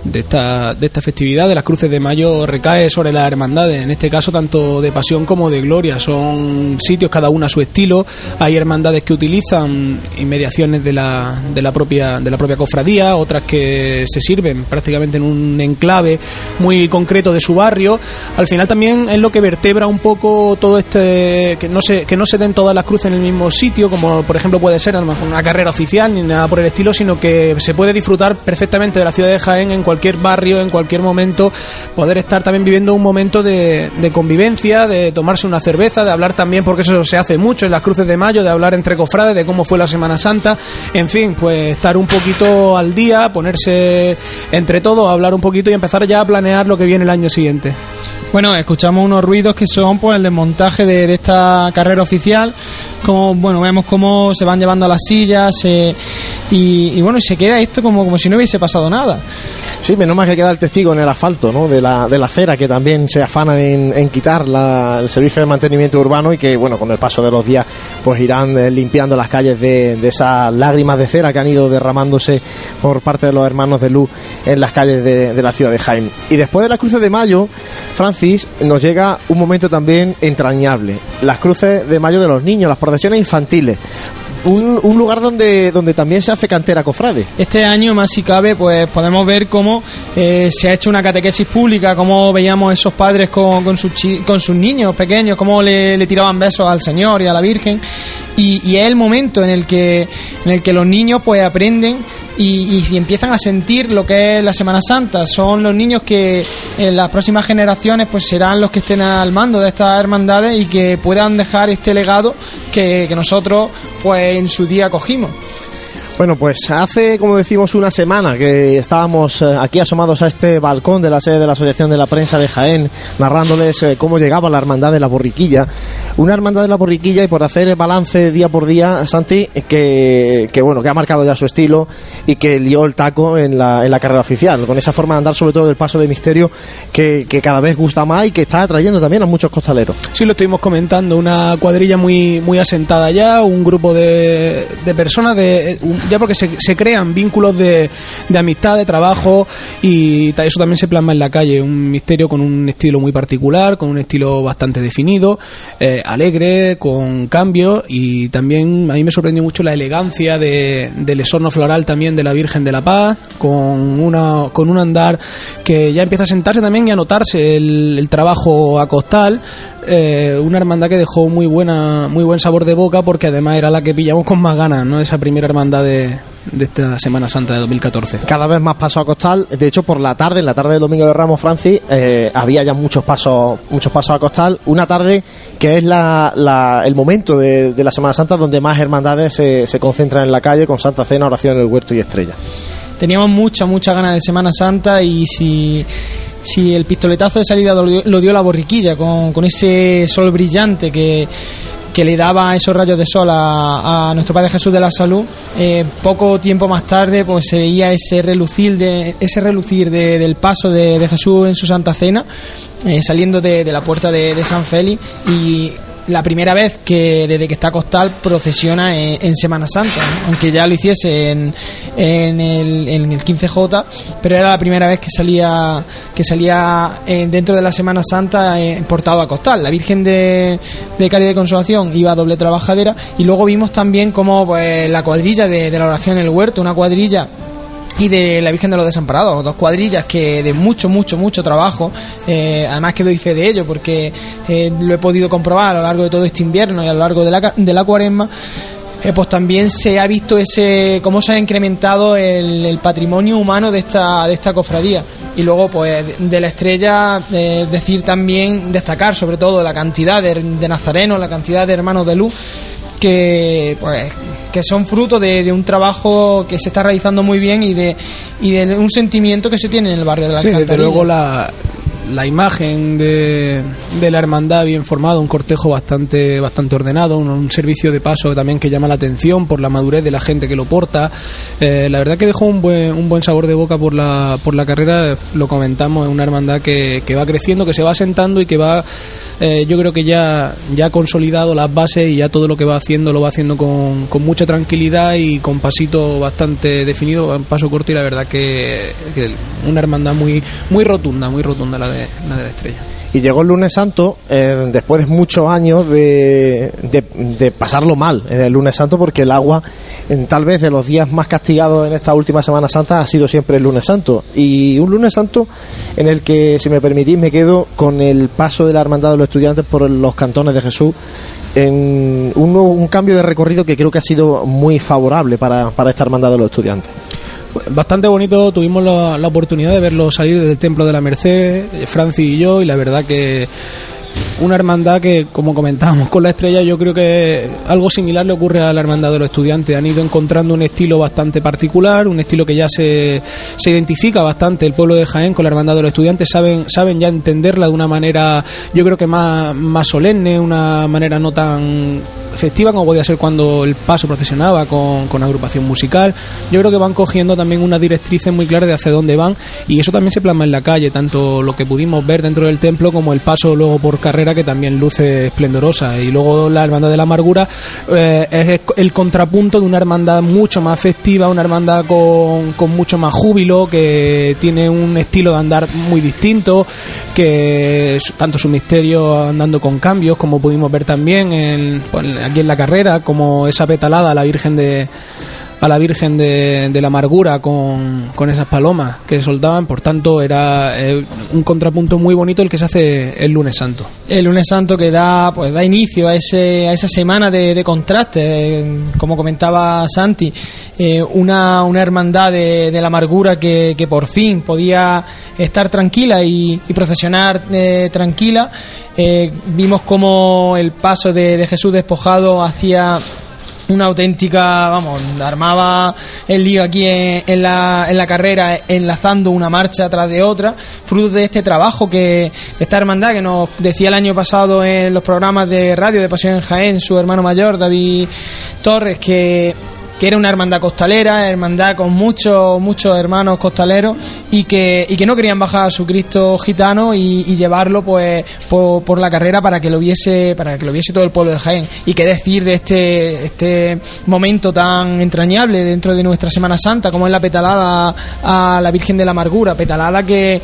de esta, de esta festividad, de las cruces de mayo, recae sobre las hermandades, en este caso tanto de pasión como de gloria. Son sitios cada una a su estilo. Hay hermandades que utilizan inmediaciones de la, de la, propia, de la propia cofradía, otras que se sirven prácticamente en un enclave muy concreto de su barrio. Al final también es lo que vertebra un poco todo este, que no se, que no se den todas las cruces en el mismo sitio, como por ejemplo puede ser una carrera oficial ni nada por el estilo, sino que se puede disfrutar perfectamente de la ciudad de Jaén en cualquier cualquier barrio, en cualquier momento, poder estar también viviendo un momento de, de, convivencia, de tomarse una cerveza, de hablar también, porque eso se hace mucho en las cruces de mayo, de hablar entre cofrades, de cómo fue la Semana Santa, en fin, pues estar un poquito al día, ponerse entre todos, hablar un poquito y empezar ya a planear lo que viene el año siguiente. Bueno, escuchamos unos ruidos que son pues el desmontaje de, de esta carrera oficial. Como, bueno, vemos cómo se van llevando a las sillas eh, y, y, bueno, se queda esto como, como si no hubiese pasado nada. Sí, menos mal que queda el testigo en el asfalto, ¿no? De la, de la que también se afanan en, quitar el servicio de mantenimiento urbano y que, bueno, con el paso de los días, pues irán eh, limpiando las calles de, de, esas lágrimas de cera que han ido derramándose por parte de los hermanos de luz en las calles de, de la ciudad de Jaén. Y después de las cruces de mayo, Francis, nos llega un momento también entrañable. Las cruces de mayo de los niños, las procesiones infantiles. Un, un, lugar donde, donde también se hace cantera cofrade. Este año, más si cabe, pues podemos ver cómo eh, se ha hecho una catequesis pública, cómo veíamos esos padres con, con, sus, con sus niños pequeños, cómo le, tiraban besos al Señor y a la Virgen. Y, y, es el momento en el que, en el que los niños pues aprenden y, y, empiezan a sentir lo que es la Semana Santa. Son los niños que en las próximas generaciones pues serán los que estén al mando de estas hermandades y que puedan dejar este legado que, que nosotros pues en su día cogimos. Bueno, pues hace, como decimos, una semana que estábamos aquí asomados a este balcón de la sede de la Asociación de la Prensa de Jaén, narrándoles cómo llegaba la hermandad de la borriquilla. Una hermandad de la borriquilla y por hacer el balance día por día, Santi, que, que bueno, que ha marcado ya su estilo y que lió el taco en la, en la carrera oficial, con esa forma de andar sobre todo del paso de misterio que, que cada vez gusta más y que está atrayendo también a muchos costaleros. Sí, lo estuvimos comentando, una cuadrilla muy, muy asentada ya, un grupo de, de personas de... Un, ya porque se, se crean vínculos de, de, amistad, de trabajo y eso también se plasma en la calle. Un misterio con un estilo muy particular, con un estilo bastante definido, eh, alegre, con cambio y también a mí me sorprendió mucho la elegancia de, del esorno floral también de la Virgen de la Paz, con, una, con un andar que ya empieza a sentarse también y a notarse el, el trabajo a costal. Eh, una hermandad que dejó muy buena muy buen sabor de boca porque además era la que pillamos con más ganas, ¿no? Esa primera hermandad de, de esta Semana Santa de 2014. Cada vez más paso a costal. De hecho, por la tarde, en la tarde del domingo de Ramos Francis, eh, había ya muchos pasos, muchos pasos a costal. Una tarde que es la, la, el momento de, de, la Semana Santa donde más hermandades se, se, concentran en la calle con Santa Cena, oración en el huerto y estrella. Teníamos mucha, mucha ganas de Semana Santa y si si el pistoletazo de salida lo dio, la borriquilla con, con, ese sol brillante que, que le daba esos rayos de sol a, a nuestro Padre Jesús de la Salud, eh, poco tiempo más tarde pues se veía ese relucir de ese relucir de, del paso de, de, Jesús en su Santa Cena, eh, saliendo de, de, la puerta de, San Félix la primera vez que desde que está Costal procesiona en, Semana Santa, aunque ya lo hiciese en, en, el, en el 15J, pero era la primera vez que salía que salía eh, dentro de la Semana Santa eh, portado a Costal. La Virgen de, de Caridad Consolación iba a doble trabajadera y luego vimos también como pues, la cuadrilla de, de la oración en el huerto, una cuadrilla y de la Virgen de los Desamparados, dos cuadrillas que de mucho, mucho, mucho trabajo, eh, además que doy fe de ello porque eh, lo he podido comprobar a lo largo de todo este invierno y a lo largo de la, de la cuaresma, eh, pues también se ha visto ese cómo se ha incrementado el, patrimonio humano de esta, de esta cofradía. Y luego, pues, de la estrella, decir también, destacar sobre todo la cantidad de, de nazarenos, la cantidad de hermanos de luz que pues que son fruto de, un trabajo que se está realizando muy bien y de, y de un sentimiento que se tiene en el barrio de la Sí, desde luego la, la imagen de, de, la hermandad bien formada, un cortejo bastante bastante ordenado, un, servicio de paso también que llama la atención por la madurez de la gente que lo porta. Eh, la verdad que dejó un buen, un buen sabor de boca por la, por la carrera, lo comentamos, es una hermandad que, que va creciendo, que se va sentando y que va, eh, yo creo que ya, ya ha consolidado las bases y ya todo lo que va haciendo lo va haciendo con, con mucha tranquilidad y con pasito bastante definido, un paso corto y la verdad que, que una hermandad muy, muy rotunda, muy rotunda la de Y llegó el lunes santo eh, después de muchos años de, de, pasarlo mal en el lunes santo porque el agua en tal vez de los días más castigados en esta última Semana Santa ha sido siempre el lunes santo. Y un lunes santo en el que si me permitís me quedo con el paso de la hermandad de los estudiantes por los cantones de Jesús en un, un cambio de recorrido que creo que ha sido muy favorable para, para esta hermandad de los estudiantes bastante bonito. Tuvimos la, la, oportunidad de verlo salir del Templo de la Merced, Franci y yo, y la verdad que una hermandad que, como comentábamos con la estrella, yo creo que algo similar le ocurre a la hermandad de los estudiantes. Han ido encontrando un estilo bastante particular, un estilo que ya se, se identifica bastante el pueblo de Jaén con la hermandad de los estudiantes. Saben, saben ya entenderla de una manera, yo creo que más, más solemne, una manera no tan festiva como podía ser cuando el paso procesionaba con, con agrupación musical. Yo creo que van cogiendo también unas directrices muy claras de hacia dónde van y eso también se plasma en la calle, tanto lo que pudimos ver dentro del templo como el paso luego por carrera que también luce esplendorosa. Y luego la Hermandad de la Amargura eh, es el contrapunto de una hermandad mucho más festiva, una hermandad con, con mucho más júbilo, que tiene un estilo de andar muy distinto, que tanto su misterio andando con cambios, como pudimos ver también en, pues, aquí en la carrera, como esa petalada a la Virgen de a la Virgen de, la Amargura con, con, esas palomas que soltaban, por tanto era eh, un contrapunto muy bonito el que se hace el lunes santo. El lunes santo que da pues da inicio a, ese, a esa semana de, de contraste, eh, como comentaba Santi, eh, una, una hermandad de, la amargura que, que, por fin podía estar tranquila y, procesionar tranquila. vimos como el paso de, de Jesús despojado hacia una auténtica, vamos, armaba el lío aquí en, la, en la carrera enlazando una marcha tras de otra, fruto de este trabajo que esta hermandad que nos decía el año pasado en los programas de radio de Pasión en Jaén, su hermano mayor David Torres, que que era una hermandad costalera, hermandad con muchos muchos hermanos costaleros y que, y que no querían bajar a su Cristo gitano y, llevarlo pues por, la carrera para que lo viese para que lo viese todo el pueblo de Jaén. Y qué decir de este este momento tan entrañable dentro de nuestra Semana Santa como es la petalada a la Virgen de la Amargura petalada que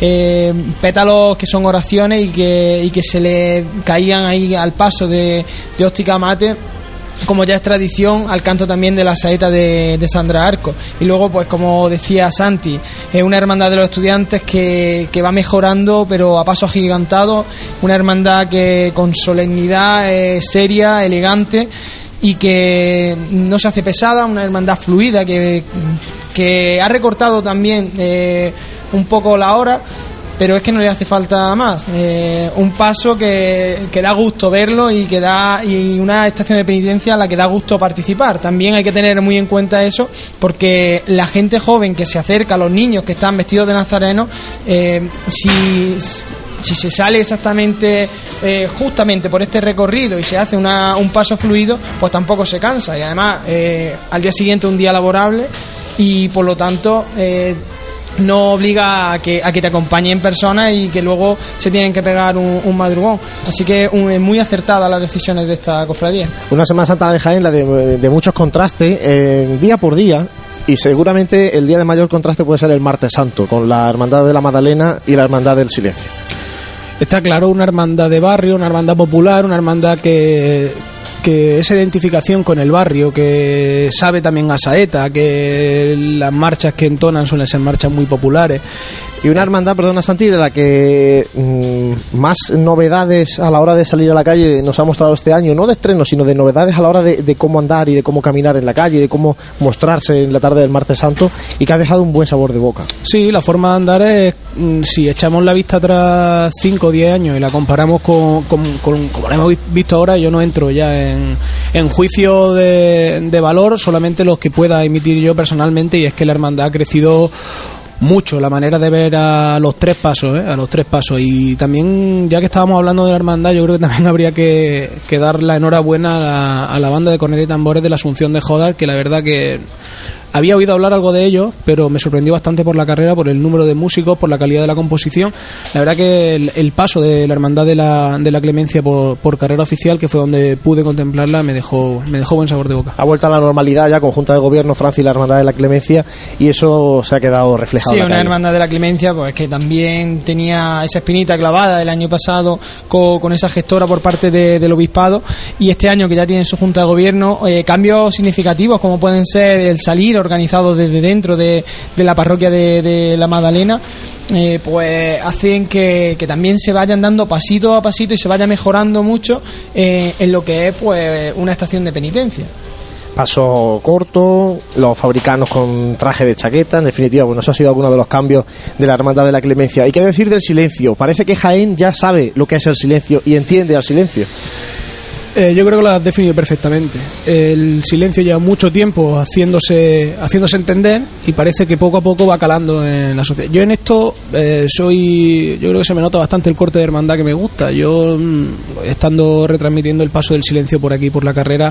eh, pétalos que son oraciones y que, y que se le caían ahí al paso de, de óptica mate como ya es tradición, al canto también de la saeta de, Sandra Arco. Y luego, pues como decía Santi, es una hermandad de los estudiantes que, va mejorando, pero a paso agigantado, una hermandad que con solemnidad es seria, elegante y que no se hace pesada, una hermandad fluida que, que ha recortado también eh, un poco la hora pero es que no le hace falta más. Eh, un paso que, que, da gusto verlo y que da y una estación de penitencia a la que da gusto participar. También hay que tener muy en cuenta eso, porque la gente joven que se acerca, los niños que están vestidos de nazareno, eh, si si se sale exactamente eh, justamente por este recorrido y se hace una, un paso fluido, pues tampoco se cansa. Y además, al día siguiente un día laborable y por lo tanto no obliga a que, a que te acompañen personas y que luego se tienen que pegar un, un madrugón. Así que un- es muy acertada las decisiones de esta cofradía. Una Semana Santa de Jaén, la de, de muchos contrastes, eh, día por día. Y seguramente el día de mayor contraste puede ser el martes santo, con la Hermandad de la Magdalena y la Hermandad del Silencio. Está claro, una hermandad de barrio, una hermandad popular, una hermandad que, que es identificación con el barrio, que sabe también a saeta, que las marchas que entonan suelen ser marchas muy populares. Y una hermandad, perdona Santi, de la que mm, más novedades a la hora de salir a la calle nos ha mostrado este año, no de estreno, sino de novedades a la hora de, de cómo andar y de cómo caminar en la calle, de cómo mostrarse en la tarde del martes santo y que ha dejado un buen sabor de boca. Sí, la forma de andar es, mm, si echamos la vista atrás 5 o 10 años y la comparamos con, con- con- como la hemos vi- visto ahora, yo no entro ya en, en juicio de, de valor, solamente los que pueda emitir yo personalmente, y es que la hermandad ha crecido mucho la manera de ver a los tres pasos, ¿eh? a los tres pasos. Y también, ya que estábamos hablando de la hermandad, yo creo que también habría que, que dar la enhorabuena a la, a la banda de cornetas y tambores de la Asunción de Jodar, que la verdad que había oído hablar algo de ellos, pero me sorprendió bastante por la carrera, por el número de músicos, por la calidad de la composición. La verdad que el, el paso de la hermandad de la, de la Clemencia por, por carrera oficial, que fue donde pude contemplarla, me dejó, me dejó buen sabor de boca. Ha vuelto a la normalidad ya con Junta de Gobierno, Francia y la Hermandad de la Clemencia y eso se ha quedado reflejado. Sí, en la una calle. hermandad de la clemencia, pues que también tenía esa espinita clavada del año pasado co- con, esa gestora por parte de- del obispado y este año que ya tiene su junta de gobierno, eh, cambios significativos como pueden ser el salir organizado desde dentro de, de la parroquia de, de la Magdalena. eh, pues hacen que, que también se vayan dando pasito a pasito y se vaya mejorando mucho eh, en lo que es pues una estación de penitencia. Paso corto, los fabricanos con traje de chaqueta, en definitiva, bueno, eso ha sido alguno de los cambios de la Hermandad de la Clemencia. ¿Y qué decir del silencio? Parece que Jaén ya sabe lo que es el silencio y entiende al silencio. Eh, yo creo que lo has definido perfectamente. El silencio lleva mucho tiempo haciéndose, haciéndose entender y parece que poco a poco va calando en la sociedad. Yo en esto eh, soy, yo creo que se me nota bastante el corte de hermandad que me gusta. Yo mm, estando retransmitiendo el paso del silencio por aquí por la carrera.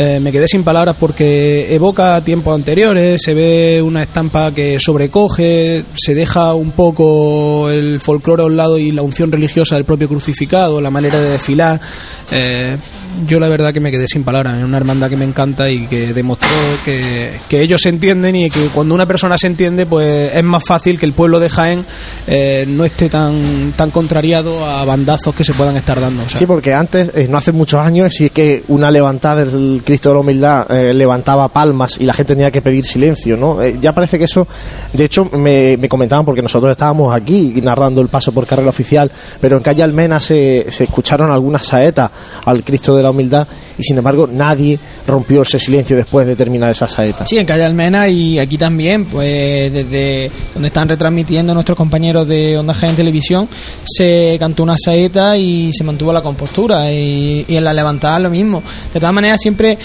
Eh, me quedé sin palabras porque evoca tiempos anteriores, se ve una estampa que sobrecoge, se deja un poco el folclore a un lado y la unción religiosa del propio crucificado, la manera de desfilar. Eh, yo la verdad que me quedé sin palabras, es una hermandad que me encanta y que demostró que, que ellos se entienden y que cuando una persona se entiende pues es más fácil que el pueblo de Jaén eh, no esté tan, tan contrariado a bandazos que se puedan estar dando. Sí, porque antes, eh, no hace muchos años, sí que una levantada del Cristo de la Humildad eh, levantaba palmas y la gente tenía que pedir silencio, ¿no? Ya parece que eso, de hecho, me, me comentaban, porque nosotros estábamos aquí narrando el paso por carrera oficial, pero en calle Almena se, se escucharon algunas saetas al Cristo de la Humildad y sin embargo nadie rompió ese silencio después de terminar esa saeta. Sí, en Calle Almena y aquí también, pues desde donde están retransmitiendo nuestros compañeros de Onda Jaén Televisión, se cantó una saeta y se mantuvo la compostura y en la levantada lo mismo. De todas maneras, siempre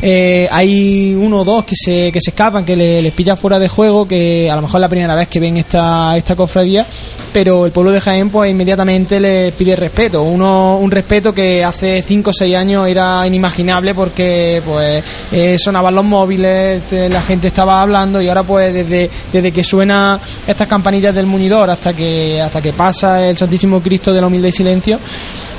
eh, hay uno o dos que se, que se escapan, que le- les pilla fuera de juego, que a lo mejor es la primera vez que ven esta, esta cofradía, pero el pueblo de Jaén pues inmediatamente les pide respeto, uno un respeto que hace 5 o 6 años era inimaginable porque pues eh, sonaban los móviles, la gente estaba hablando y ahora pues desde, desde que suena estas campanillas del muñidor hasta que hasta que pasa el Santísimo Cristo de la humilde silencio,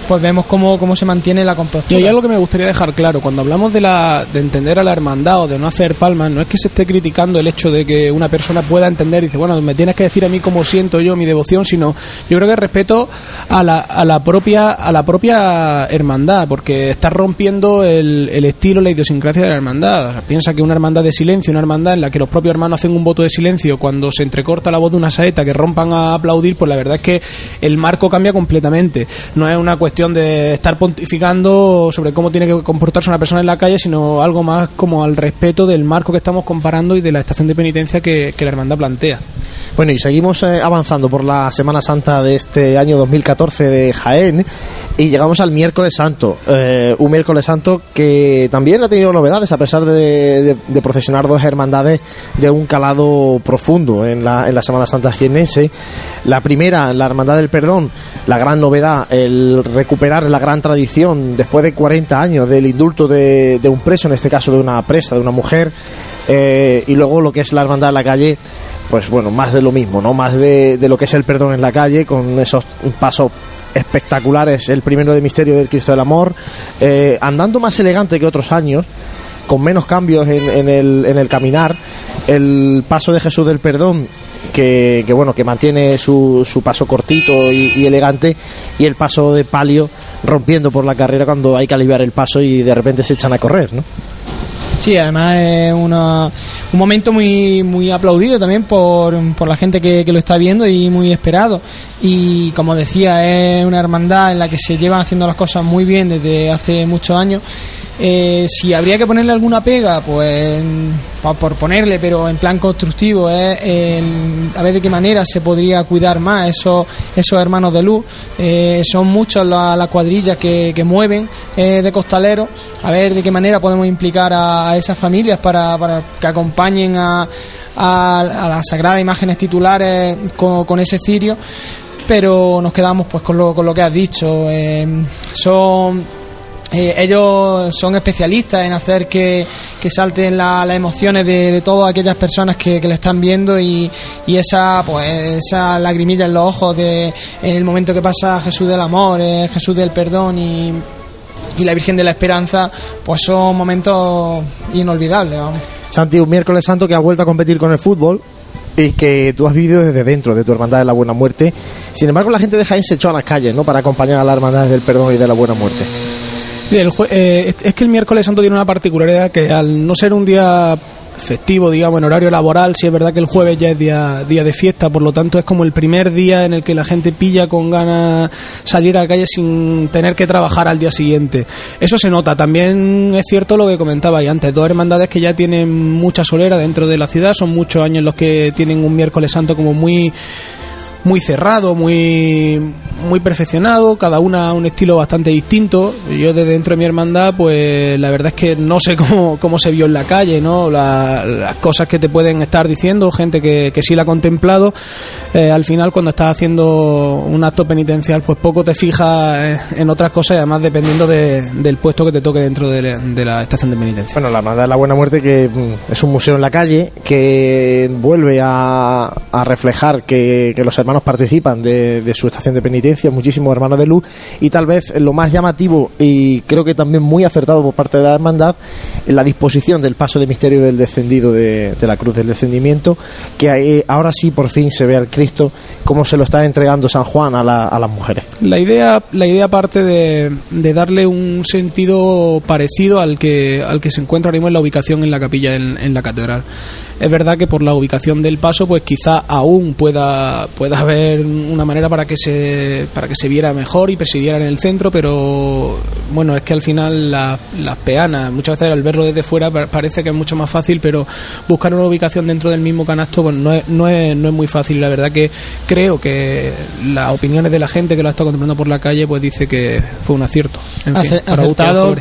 pues vemos cómo, cómo se mantiene la Y compostura. hay algo que me gustaría dejar claro, cuando hablamos de, la, de entender a la hermandad o de no hacer palmas, no es que se esté criticando el hecho de que una persona pueda entender y dice, bueno, me tienes que decir a mí cómo siento yo mi devoción, sino yo creo que respeto a la, a la propia a la propia hermandad, porque estás rompiendo el, el estilo, la idiosincrasia de la hermandad. Piensa que una hermandad de silencio, una hermandad en la que los propios hermanos hacen un voto de silencio cuando se entrecorta la voz de una saeta que rompan a aplaudir, pues la verdad es que el marco cambia completamente. No es una cuestión de estar pontificando sobre cómo tiene que comportarse una persona en la calle, sino algo más como al respeto del marco que estamos comparando y de la estación de penitencia que, la hermandad plantea. Bueno, y seguimos eh, avanzando por la Semana Santa de este año 2014 de Jaén y llegamos al miércoles santo. Eh, un miércoles santo que también ha tenido novedades a pesar de, procesionar dos hermandades de un calado profundo en la, en la Semana Santa jienense. La primera, la Hermandad del Perdón, la gran novedad, el recuperar la gran tradición después de 40 años del indulto de, un preso, en este caso de una presa, de una mujer, eh, y luego lo que es la Hermandad de la Calle pues bueno, más de lo mismo, ¿no? Más de, de lo que es el perdón en la calle, con esos pasos espectaculares, el primero de Misterio del Cristo del Amor, eh, andando más elegante que otros años, con menos cambios en, en el, en el caminar, el paso de Jesús del Perdón, que, que bueno, que mantiene su, su paso cortito y, elegante, y el paso de Palio rompiendo por la carrera cuando hay que aliviar el paso y de repente se echan a correr, ¿no? Sí, además es una, un momento muy, muy aplaudido también por, por la gente que, que lo está viendo y muy esperado. Y como decía, es una hermandad en la que se llevan haciendo las cosas muy bien desde hace muchos años. Eh, si habría que ponerle alguna pega, pues por ponerle, pero en plan constructivo, es a ver de qué manera se podría cuidar más esos, esos hermanos de luz. Eh, son muchas la- las cuadrillas que, que mueven eh, de costaleros, a ver de qué manera podemos implicar a, a esas familias para, para que acompañen a, a, a las sagradas imágenes titulares con, con ese cirio pero nos quedamos pues con lo, con lo que has dicho. Eh, son eh, ellos son especialistas en hacer que, que salten la- las emociones de, de todas aquellas personas que, que le están viendo y, y esa pues esa lagrimilla en los ojos de en el momento que pasa Jesús del amor, eh, Jesús del perdón y, y la Virgen de la Esperanza, pues son momentos inolvidables. Vamos. Santi, un miércoles santo que ha vuelto a competir con el fútbol y que tú has vivido desde dentro de tu hermandad de la buena muerte. Sin embargo, la gente de Jaén se echó a las calles, ¿no? Para acompañar a las hermandades del perdón y de la buena muerte. El eh, es que el miércoles santo tiene una particularidad que al no ser un día festivo, digamos, en horario laboral, sí es verdad que el jueves ya es día, día de fiesta, por lo tanto es como el primer día en el que la gente pilla con ganas salir a la calle sin tener que trabajar al día siguiente. Eso se nota. También es cierto lo que comentaba antes, dos hermandades que ya tienen mucha solera dentro de la ciudad, son muchos años los que tienen un miércoles santo como muy muy cerrado, muy muy perfeccionado, cada una un estilo bastante distinto. Yo desde dentro de mi hermandad, pues la verdad es que no sé cómo, cómo se vio en la calle, ¿no? La- las cosas que te pueden estar diciendo, gente que, que sí la ha contemplado, eh, al final cuando estás haciendo un acto penitencial, pues poco te fijas en otras cosas además dependiendo de- del puesto que te toque dentro de, la- estación de penitencia. Bueno, la hermandad de la buena muerte que mm, es un museo en la calle que vuelve a, reflejar que, que los hermanos participan de su estación de penitencia, muchísimos hermanos de luz, y tal vez lo más llamativo y creo que también muy acertado por parte de la hermandad, la disposición del paso de misterio del descendido de, la cruz del descendimiento, que ahora sí por fin se ve al Cristo como se lo está entregando San Juan a, la- a las mujeres. La idea, la idea parte de, de darle un sentido parecido al que, al que se encuentra ahora mismo en la ubicación en la capilla en la catedral. Es verdad que por la ubicación del paso, pues quizá aún pueda, pueda haber una manera para que se, para que se viera mejor y presidiera en el centro, pero bueno, es que al final la- las peanas, muchas veces al verlo desde fuera pa- parece que es mucho más fácil, pero buscar una ubicación dentro del mismo canasto pues no es, no es, no es muy fácil. La verdad que creo que las opiniones de la gente que lo ha estado contemplando por la calle pues dice que fue un acierto. En fin, Ace- para acertado.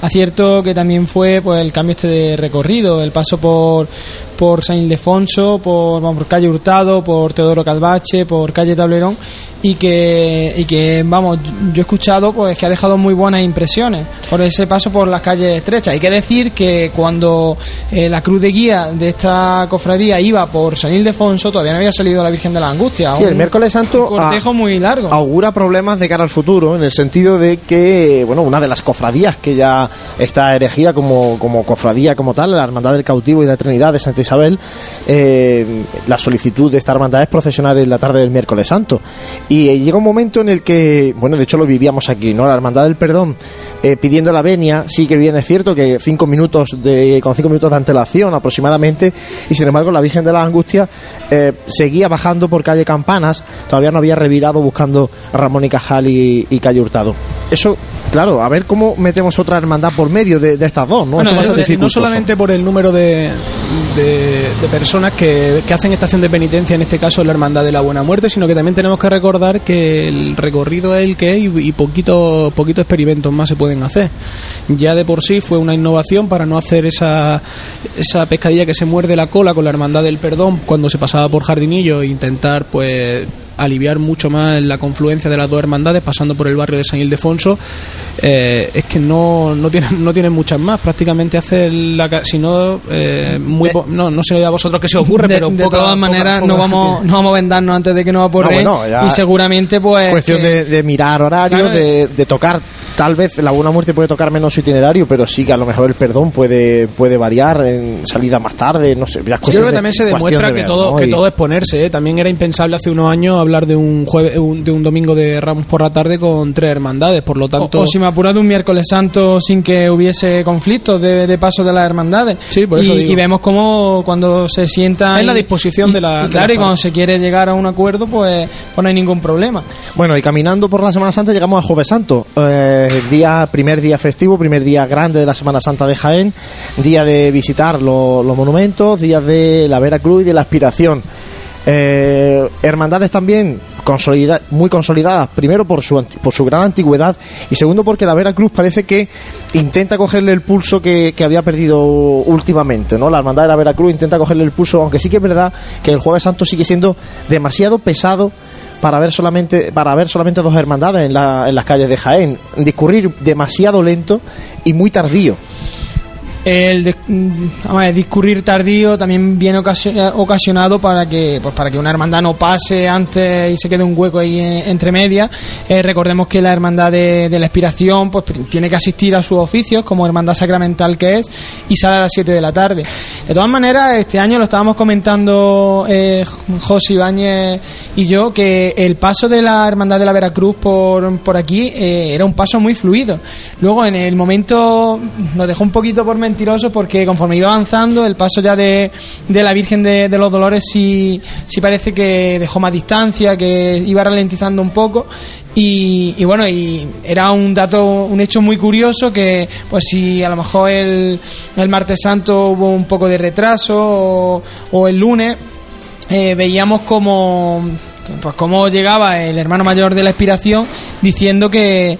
Acierto que también fue pues el cambio este de recorrido el paso por por San Ildefonso por, vamos, por calle Hurtado por Teodoro Calvache por calle Tablerón y que y que vamos yo he escuchado pues que ha dejado muy buenas impresiones por ese paso por las calles estrechas. Hay que decir que cuando eh, la cruz de guía de esta cofradía iba por San Ildefonso todavía no había salido la Virgen de la Angustia. Sí, el miércoles santo un cortejo ah, muy largo. augura problemas de cara al futuro en el sentido de que bueno una de las cofradías que ya está erigida como, como cofradía como tal la hermandad del cautivo y la Trinidad de Santa Isabel. Eh, la solicitud de esta hermandad es procesionar en la tarde del miércoles santo. Y eh, llega un momento en el que bueno de hecho lo vivíamos aquí no la hermandad del perdón eh, pidiendo la venia sí que bien es cierto que cinco minutos de con cinco minutos de antelación aproximadamente y sin embargo la Virgen de la Angustia seguía bajando por calle Campanas todavía no había revirado buscando Ramón y Cajal y, y calle Hurtado. Eso claro a ver cómo metemos otra hermandad por medio de, de estas dos no Bueno, Eso va a ser no solamente por el número de, de, personas que, que hacen estación de penitencia, en este caso la Hermandad de la Buena Muerte, sino que también tenemos que recordar que el recorrido es el que es y, y poquito, poquito experimentos más se pueden hacer. Ya de por sí fue una innovación para no hacer esa, esa pescadilla que se muerde la cola con la Hermandad del Perdón cuando se pasaba por Jardinillo e intentar pues aliviar mucho más la confluencia de las dos hermandades, pasando por el barrio de San Ildefonso, eh, es que no, no tienen no tienen muchas más. Prácticamente hace la. Si no, eh, muy po- no, no sé a vosotros qué se ocurre, de, pero de poca- todas maneras, poca no, vamos, no vamos a vendarnos antes de que nos aporren. No, bueno, y seguramente, pues. cuestión que- de, de mirar horarios, Claro, de, de tocar. Tal vez la buena muerte puede tocar menos su itinerario, pero sí que a lo mejor el perdón puede puede variar en salida más tarde, no sé. Yo creo que de- también se demuestra de que ver, todo ¿no? que todo es ponerse. ¿eh? También era impensable hace unos años hablar de un jueves un- de un domingo de Ramos por la tarde con tres hermandades. Por lo tanto, O, o si me apura de un miércoles santo sin que hubiese conflictos de, de paso de las hermandades. Sí, por eso y, digo. y vemos cómo cuando se sientan. Es la disposición y- de la- y de claro, y cuando se quiere llegar a un acuerdo, pues, pues no hay ningún problema. Bueno, y caminando por la Semana Santa llegamos a Jueves Santo, eh, día, primer día festivo, primer día grande de la Semana Santa de Jaén, día de visitar lo- los monumentos, día de la Vera Cruz y de la Aspiración. Eh, hermandades también muy consolidadas, primero por su, por su gran antigüedad y segundo porque la Vera Cruz parece que intenta cogerle el pulso que, que había perdido últimamente, ¿no? La hermandad de la Vera Cruz intenta cogerle el pulso, aunque sí que es verdad que el Jueves Santo sigue siendo demasiado pesado para ver solamente para ver solamente dos hermandades en, la- en las calles de Jaén, discurrir demasiado lento y muy tardío. El discurrir tardío también viene eh, ocasionado para que pues para que una hermandad no pase antes y se quede un hueco ahí eh, entre medias. Eh, recordemos que la hermandad de, la expiración pues tiene que asistir a sus oficios como hermandad sacramental que es y sale a las 7 de la tarde. De todas maneras, este año lo estábamos comentando José Ibáñez y yo que el paso de la hermandad de la Veracruz por, por aquí era un paso muy fluido. Luego en el momento nos dejó un poquito por mentiroso porque conforme iba avanzando el paso ya de, de la Virgen de, los Dolores sí, sí parece que dejó más distancia, que iba ralentizando un poco. Y, bueno, y era un dato, un hecho muy curioso que pues si a lo mejor el, el martes santo hubo un poco de retraso o, o el lunes eh, veíamos como pues cómo llegaba el hermano mayor de la expiración diciendo que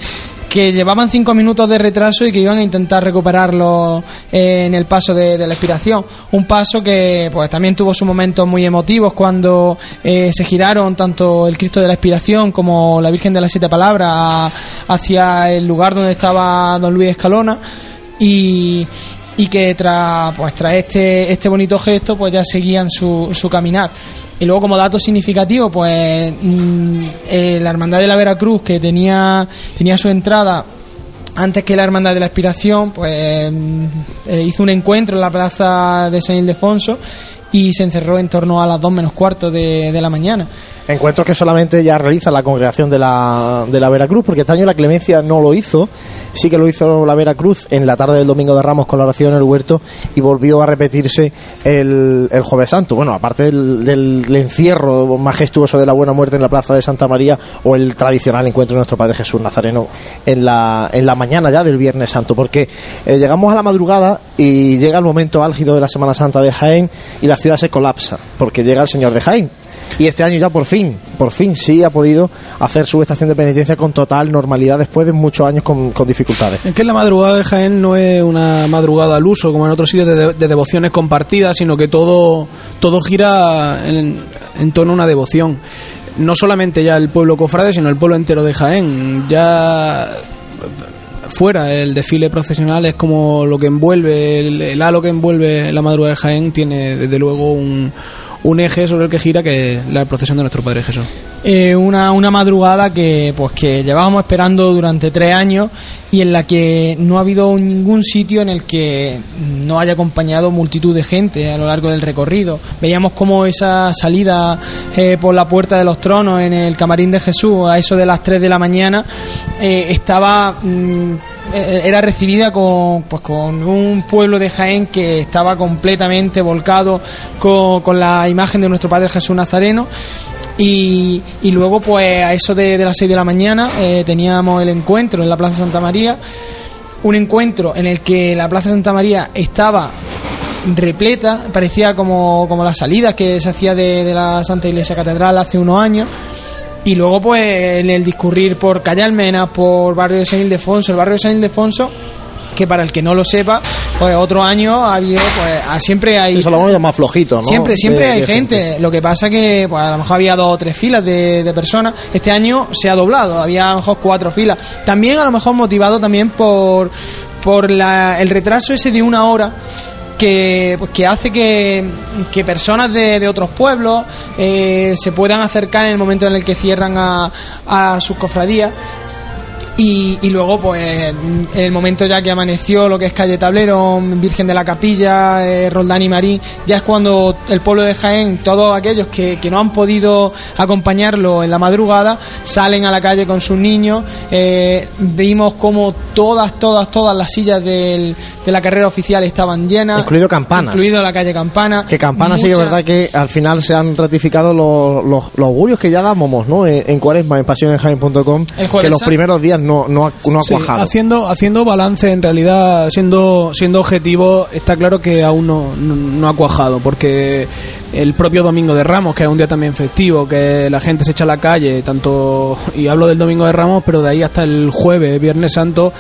que llevaban cinco minutos de retraso y que iban a intentar recuperarlo eh, en el paso de, la expiración. Un paso que pues también tuvo sus momentos muy emotivos cuando eh, se giraron tanto el Cristo de la expiración como la Virgen de las Siete Palabras hacia el lugar donde estaba don Luis Escalona y, y que tras pues tras este este bonito gesto pues ya seguían su, su caminar. Y luego como dato significativo pues mm, eh, la hermandad de la Veracruz que tenía tenía su entrada antes que la hermandad de la Aspiración pues mm, eh, hizo un encuentro en la plaza de San Ildefonso y se encerró en torno a las dos menos cuarto de, de la mañana Encuentros que solamente ya realiza la congregación de la, de la Veracruz, porque este año la Clemencia no lo hizo, sí que lo hizo la Veracruz en la tarde del Domingo de Ramos con la oración en el huerto y volvió a repetirse el, el Jueves Santo. Bueno, aparte del, del encierro majestuoso de la Buena Muerte en la Plaza de Santa María o el tradicional encuentro de nuestro Padre Jesús Nazareno en la, en la mañana ya del Viernes Santo, porque eh, llegamos a la madrugada y llega el momento álgido de la Semana Santa de Jaén y la ciudad se colapsa, porque llega el Señor de Jaén. Y este año ya por fin, por fin sí ha podido hacer su estación de penitencia con total normalidad después de muchos años con, dificultades. Es que la madrugada de Jaén no es una madrugada al uso, como en otros sitios de, de- de devociones compartidas, sino que todo, todo gira en, en torno a una devoción. No solamente ya el pueblo cofrade, sino el pueblo entero de Jaén. Ya fuera el desfile procesional es como lo que envuelve, el, el halo que envuelve la madrugada de Jaén tiene desde luego un, un eje sobre el que gira que la procesión de nuestro Padre Jesús. Eh, una, una madrugada que pues que llevábamos esperando durante tres años y en la que no ha habido ningún sitio en el que no haya acompañado multitud de gente a lo largo del recorrido. Veíamos como esa salida eh, por la puerta de los tronos en el camarín de Jesús a eso de las 3 de la mañana eh, estaba mm, era recibida con, pues, con un pueblo de Jaén que estaba completamente volcado con, con la imagen de nuestro Padre Jesús Nazareno y, y luego, pues a eso de, de las 6 de la mañana, eh, teníamos el encuentro en la Plaza Santa María. Un encuentro en el que la Plaza Santa María estaba repleta, parecía como, como la salida que se hacía de la Santa Iglesia Catedral hace unos años. Y luego, pues, en el discurrir por Calle Almena, por barrio de San Ildefonso, el barrio de San Ildefonso que para el que no lo sepa, pues otro año ha habido, pues a- siempre hay... Sí, son los más flojitos, ¿no? Siempre, siempre De- hay de gente. Lo que pasa que pues, a lo mejor había dos o tres filas de, de personas. Este año se ha doblado, había a lo mejor cuatro filas. También a lo mejor motivado también por, por la- el retraso ese de una hora que, pues, que hace que, que personas de, de otros pueblos eh, se puedan acercar en el momento en el que cierran a, a sus cofradías. Y, y luego, pues, en el momento ya que amaneció lo que es calle Tablero, Virgen de la Capilla, eh, Roldán y Marín, ya es cuando el pueblo de Jaén, todos aquellos que, que no han podido acompañarlo en la madrugada, salen a la calle con sus niños. Eh, vimos como todas, todas, todas las sillas del- de la carrera oficial estaban llenas. Incluido Campanas. Incluido la calle Campana. Que Campana sí que es verdad que al final se han ratificado los, los, los augurios que ya dábamos, ¿no? En, en Cuaresma, en pasionenjaen.com, El que los primeros días no, no ha, no ha Sí, cuajado. haciendo haciendo balance en realidad siendo siendo objetivo está claro que aún no, no, no ha cuajado porque el propio domingo de Ramos que es un día también festivo que la gente se echa a la calle tanto y hablo del domingo de Ramos pero de ahí hasta el jueves Viernes Santo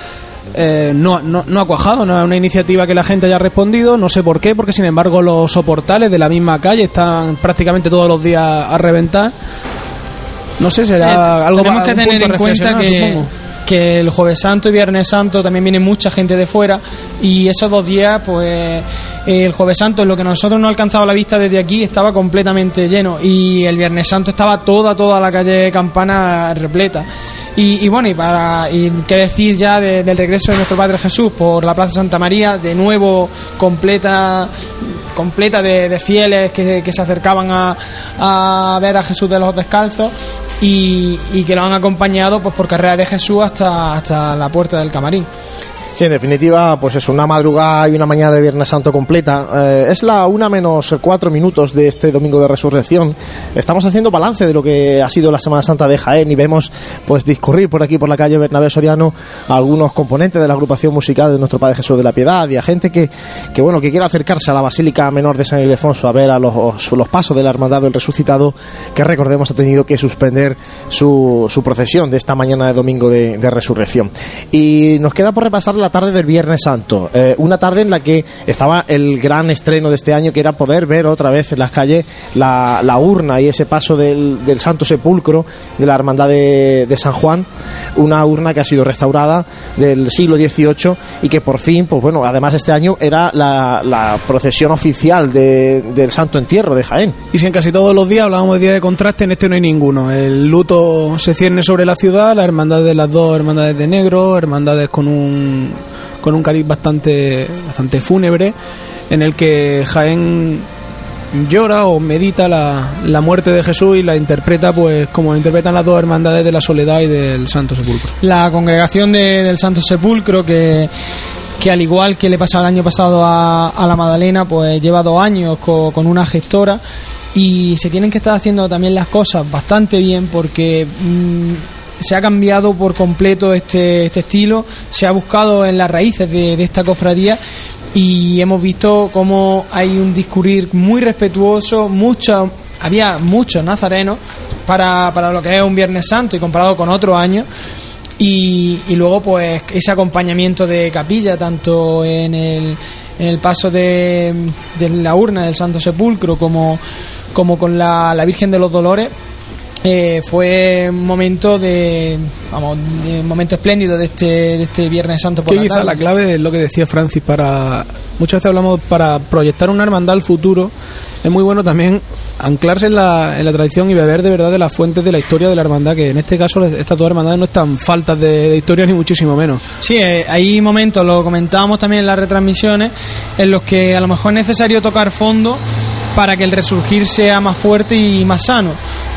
eh, no, no, no ha cuajado, no es una iniciativa que la gente haya respondido, no sé por qué, porque sin embargo los soportales de la misma calle están prácticamente todos los días a reventar. No sé, será Eh, algo para- que un tener punto en cuenta que, supongo. Que el jueves santo y viernes santo también viene mucha gente de fuera y esos dos días pues eh, el jueves santo en lo que nosotros no alcanzaba la vista desde aquí estaba completamente lleno y el viernes santo estaba toda toda la calle Campana repleta. Y, bueno y para y qué decir ya de- del regreso de nuestro Padre Jesús por la Plaza Santa María de nuevo completa completa de, de fieles que, que se acercaban a, a ver a Jesús de los descalzos y, y que lo han acompañado pues por carrera de Jesús hasta, hasta la puerta del camarín. Sí, en definitiva, pues es una madrugada y una mañana de Viernes Santo completa. Eh, es la una menos cuatro minutos de este domingo de resurrección. Estamos haciendo balance de lo que ha sido la Semana Santa de Jaén y vemos pues discurrir por aquí, por la calle Bernabé Soriano, a algunos componentes de la agrupación musical de nuestro Padre Jesús de la Piedad y a gente que, que bueno, que quiera acercarse a la Basílica Menor de San Ildefonso a ver a los, los pasos de la Hermandad del Resucitado, que recordemos ha tenido que suspender su, su procesión de esta mañana de domingo de, de resurrección. Y nos queda por repasar la tarde del Viernes Santo, eh, una tarde en la que estaba el gran estreno de este año, que era poder ver otra vez en las calles la, urna y ese paso del, del Santo Sepulcro de la Hermandad de, San Juan, una urna que ha sido restaurada del siglo XVIII y que por fin, pues bueno, además este año era la, la procesión oficial de- del Santo Entierro de Jaén. Y si en casi todos los días hablábamos de día de contraste, en este no hay ninguno. El luto se cierne sobre la ciudad, la hermandad de las dos hermandades de negro, hermandades con un con un cariz bastante bastante fúnebre, en el que Jaén llora o medita la, la muerte de Jesús y la interpreta pues como interpretan las dos hermandades de la soledad y del Santo Sepulcro. La congregación de- del Santo Sepulcro que que al igual que le pasaba el año pasado a, a la Madalena, pues lleva dos años co- con, una gestora y se tienen que estar haciendo también las cosas bastante bien porque mm, se ha cambiado por completo este, este estilo, se ha buscado en las raíces de, esta cofradía y hemos visto cómo hay un discurrir muy respetuoso, mucho, había muchos nazarenos para, para lo que es un Viernes Santo y comparado con otros años. Y, luego pues ese acompañamiento de capilla tanto en el, en el paso de, la urna del Santo Sepulcro como, como con la Virgen de los Dolores eh, fue un momento de vamos de- un momento espléndido de este, de este Viernes Santo por Que la quizá tarde. la clave es lo que decía Francis para muchas veces hablamos para proyectar una hermandad al futuro es muy bueno también anclarse en la, en la tradición y beber de verdad de las fuentes de la historia de la hermandad que en este caso estas dos hermandades no están faltas de, de historia ni muchísimo menos Sí, eh, hay momentos, lo comentábamos también en las retransmisiones, en los que a lo mejor es necesario tocar fondo para que el resurgir sea más fuerte y más sano.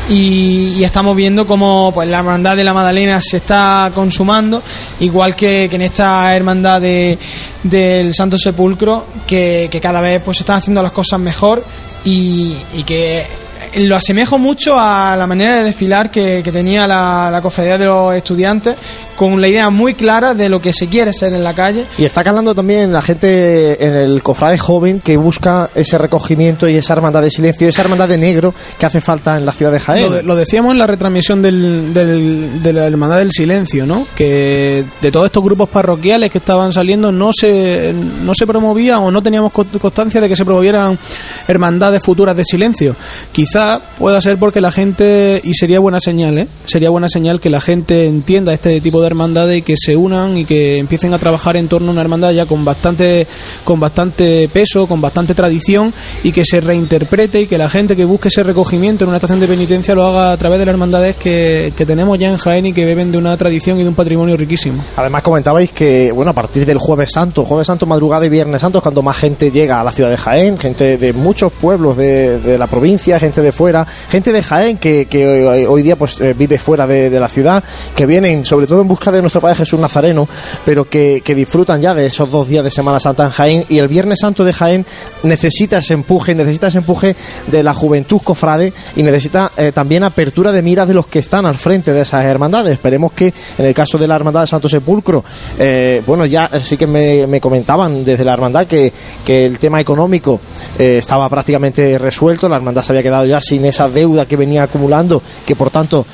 Y, estamos viendo cómo pues, la hermandad de la Madalena se está consumando, igual que, que en esta hermandad de, del Santo Sepulcro, que, que cada vez pues están haciendo las cosas mejor y, y que lo asemejo mucho a la manera de desfilar que, que tenía la, la cofradía de los estudiantes, con la idea muy clara de lo que se quiere ser en la calle. Y está calando también la gente en el cofrade joven que busca ese recogimiento y esa hermandad de silencio, esa hermandad de negro que hace falta en la ciudad de Jaén. Lo, de- lo decíamos en la retransmisión del, del- de la Hermandad del Silencio, ¿no? Que de todos estos grupos parroquiales que estaban saliendo no se, no se promovían o no teníamos co- constancia de que se promovieran hermandades futuras de silencio. Quizá pueda ser porque la gente, y sería buena señal, ¿eh? Sería buena señal que la gente entienda este tipo de hermandades y que se unan y que empiecen a trabajar en torno a una hermandad ya con bastante, con bastante peso, con bastante tradición y que se reinterprete y que la gente que busque ese recogimiento en una estación de penitencia lo haga a través de las hermandades que, que tenemos ya en Jaén y que beben de una tradición y de un patrimonio riquísimo. Además comentabais que, bueno, a partir del jueves santo, jueves santo, madrugada y viernes santo es cuando más gente llega a la ciudad de Jaén, gente de muchos pueblos de, de la provincia, gente de fuera, gente de Jaén que, que hoy, hoy día pues eh, vive fuera de, de la ciudad, que vienen sobre todo en busca de nuestro Padre Jesús Nazareno, pero que, disfrutan ya de esos dos días de Semana Santa en Jaén y el viernes santo de Jaén necesita ese empuje, necesita ese empuje de la juventud cofrade y necesita eh, también apertura de miras de los que están al frente de esas hermandades. Esperemos que en el caso de la hermandad de Santo Sepulcro, eh, bueno, ya eh, sí que me, me comentaban desde la hermandad que, que el tema económico estaba prácticamente resuelto, la hermandad se había quedado ya sin esa deuda que venía acumulando, que por tanto,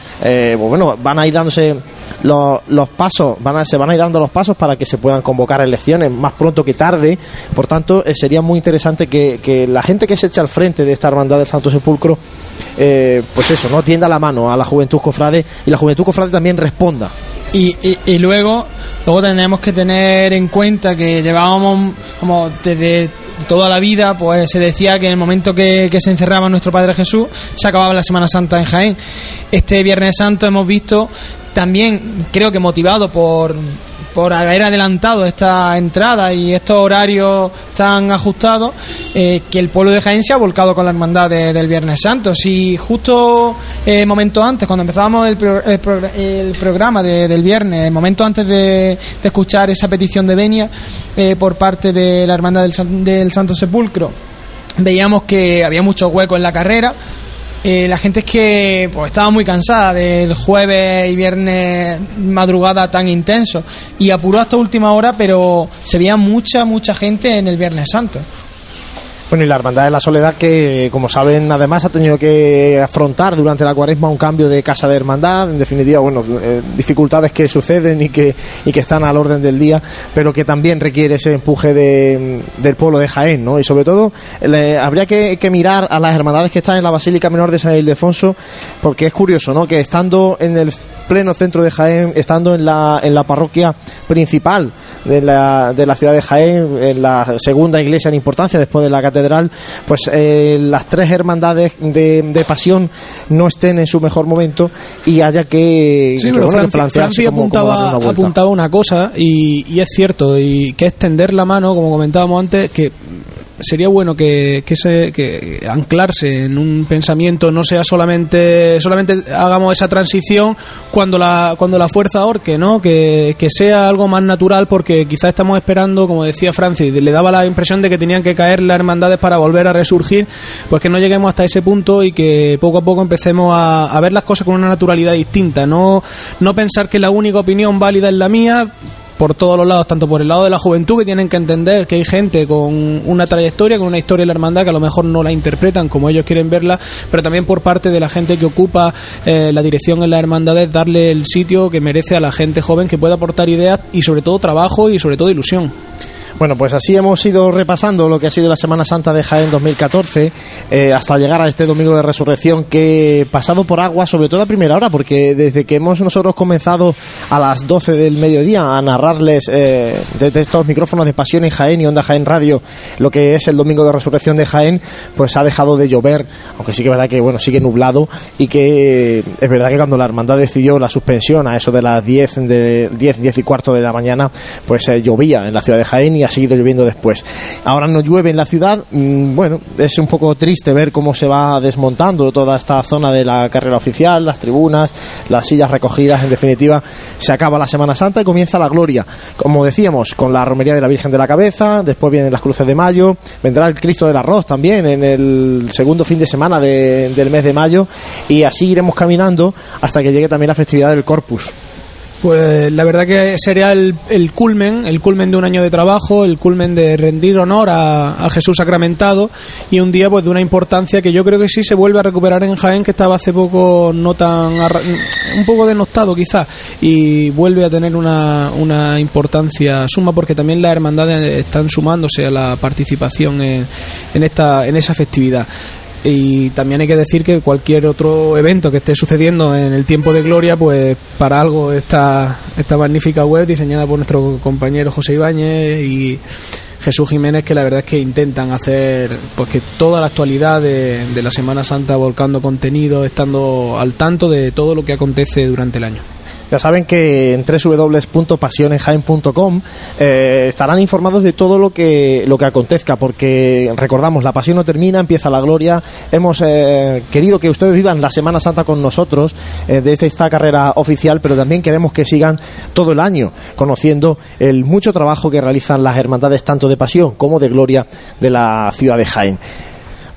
bueno, van a ir dándose los, los pasos, van a, se van a ir dando los pasos para que se puedan convocar elecciones más pronto que tarde. Por tanto, eh, sería muy interesante que, que la gente que se echa al frente de esta hermandad del Santo Sepulcro, eh, pues eso, no tienda la mano a la juventud cofrade y la juventud cofrade también responda. Y, y, y luego, luego tenemos que tener en cuenta que llevábamos como desde toda la vida, pues se decía que en el momento que, que se encerraba nuestro Padre Jesús, se acababa la Semana Santa en Jaén. Este Viernes Santo hemos visto también, creo que motivado por por haber adelantado esta entrada y estos horarios tan ajustados, eh, que el pueblo de Jaén se ha volcado con la hermandad de- del Viernes Santo. Si justo eh, momento antes, cuando empezábamos el, pro- el progr- el programa de- del viernes, momento antes de, de escuchar esa petición de venia eh, por parte de la hermandad del, del Santo Sepulcro, veíamos que había muchos huecos en la carrera. Eh, la gente es que pues, estaba muy cansada del jueves y viernes madrugada tan intenso y apuró hasta última hora, pero se veía mucha, mucha gente en el Viernes Santo. Bueno, y la Hermandad de la Soledad, que como saben, además ha tenido que afrontar durante la cuaresma un cambio de casa de hermandad, en definitiva, bueno, eh, dificultades que suceden y que, y que están al orden del día, pero que también requiere ese empuje de, del pueblo de Jaén, ¿no? Y sobre todo, le- habría que, que mirar a las hermandades que están en la Basílica Menor de San Ildefonso, porque es curioso, ¿no? Que estando en el pleno centro de Jaén, estando en la, en la parroquia principal de la, de la ciudad de Jaén, en la segunda iglesia en importancia después de la catedral, pues eh, las tres hermandades de, de pasión no estén en su mejor momento y haya que, Sí, que, pero bueno, que apuntaba, una apuntaba una cosa y, y es cierto, y que es tender la mano, como comentábamos antes, que sería bueno que, que, se, que anclarse en un pensamiento no sea solamente solamente hagamos esa transición cuando la cuando la fuerza orque no que, que sea algo más natural porque quizás estamos esperando como decía Francis le daba la impresión de que tenían que caer las hermandades para volver a resurgir pues que no lleguemos hasta ese punto y que poco a poco empecemos a, a ver las cosas con una naturalidad distinta. No no pensar que la única opinión válida es la mía por todos los lados, tanto por el lado de la juventud, que tienen que entender que hay gente con una trayectoria, con una historia de la hermandad, que a lo mejor no la interpretan como ellos quieren verla, pero también por parte de la gente que ocupa eh, la dirección en la hermandad, es darle el sitio que merece a la gente joven que pueda aportar ideas y sobre todo trabajo y sobre todo ilusión. Bueno, pues así hemos ido repasando lo que ha sido la Semana Santa de Jaén 2014 eh, hasta llegar a este Domingo de Resurrección que pasado por agua, sobre todo a primera hora, porque desde que hemos nosotros comenzado a las 12 del mediodía a narrarles eh, desde estos micrófonos de Pasión en Jaén y Onda Jaén Radio lo que es el Domingo de Resurrección de Jaén, pues ha dejado de llover, aunque sí que es verdad que bueno sigue nublado y que es verdad que cuando la hermandad decidió la suspensión a eso de las 10, de 10, 10 y cuarto de la mañana, pues eh, llovía en la ciudad de Jaén y ha seguido lloviendo después. Ahora no llueve en la ciudad, mm, bueno, es un poco triste ver cómo se va desmontando toda esta zona de la carrera oficial, las tribunas, las sillas recogidas, en definitiva, se acaba la Semana Santa y comienza la gloria. Como decíamos, con la romería de la Virgen de la Cabeza, después vienen las cruces de mayo, vendrá el Cristo del Arroz también en el segundo fin de semana del mes de mayo y así iremos caminando hasta que llegue también la festividad del Corpus. Pues la verdad que sería el, culmen, el culmen de un año de trabajo, el culmen de rendir honor a, Jesús sacramentado y un día pues de una importancia que yo creo que sí se vuelve a recuperar en Jaén, que estaba hace poco no tan un poco denostado quizás y vuelve a tener una, una importancia suma porque también las hermandades están sumándose a la participación en, en esta en esa festividad. Y también hay que decir que cualquier otro evento que esté sucediendo en el tiempo de gloria, pues para algo esta, esta magnífica web diseñada por nuestro compañero José Ibáñez y Jesús Jiménez, que la verdad es que intentan hacer pues que toda la actualidad de la Semana Santa volcando contenido, estando al tanto de todo lo que acontece durante el año. Ya saben que en www.pasionenjaen.com eh, estarán informados de todo lo que, lo que acontezca, porque recordamos, la pasión no termina, empieza la gloria. Hemos eh, querido que ustedes vivan la Semana Santa con nosotros eh, desde esta carrera oficial, pero también queremos que sigan todo el año conociendo el mucho trabajo que realizan las hermandades tanto de pasión como de gloria de la ciudad de Jaén.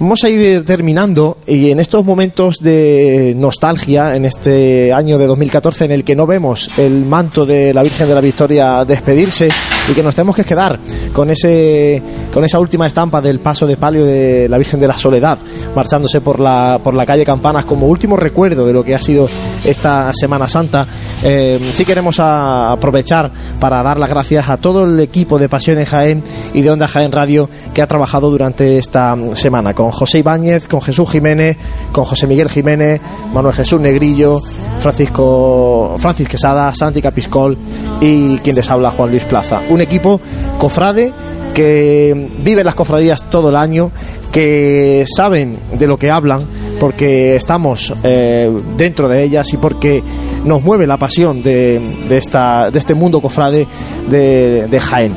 Vamos a ir terminando y en estos momentos de nostalgia, en este año de 2014 en el que no vemos el manto de la Virgen de la Victoria despedirse y que nos tenemos que quedar con ese con esa última estampa del paso de palio de la Virgen de la Soledad marchándose por la por la calle Campanas como último recuerdo de lo que ha sido esta Semana Santa. Eh, sí queremos aprovechar para dar las gracias a todo el equipo de Pasión en Jaén y de Onda Jaén Radio que ha trabajado durante esta semana con José Ibáñez, con Jesús Jiménez, con José Miguel Jiménez, Manuel Jesús Negrillo, Francisco Francis Quesada, Santi Capiscol y quien les habla Juan Luis Plaza. Un equipo cofrade que vive las cofradías todo el año, que saben de lo que hablan, porque estamos eh, dentro de ellas y porque nos mueve la pasión de, esta, de este mundo cofrade de, Jaén.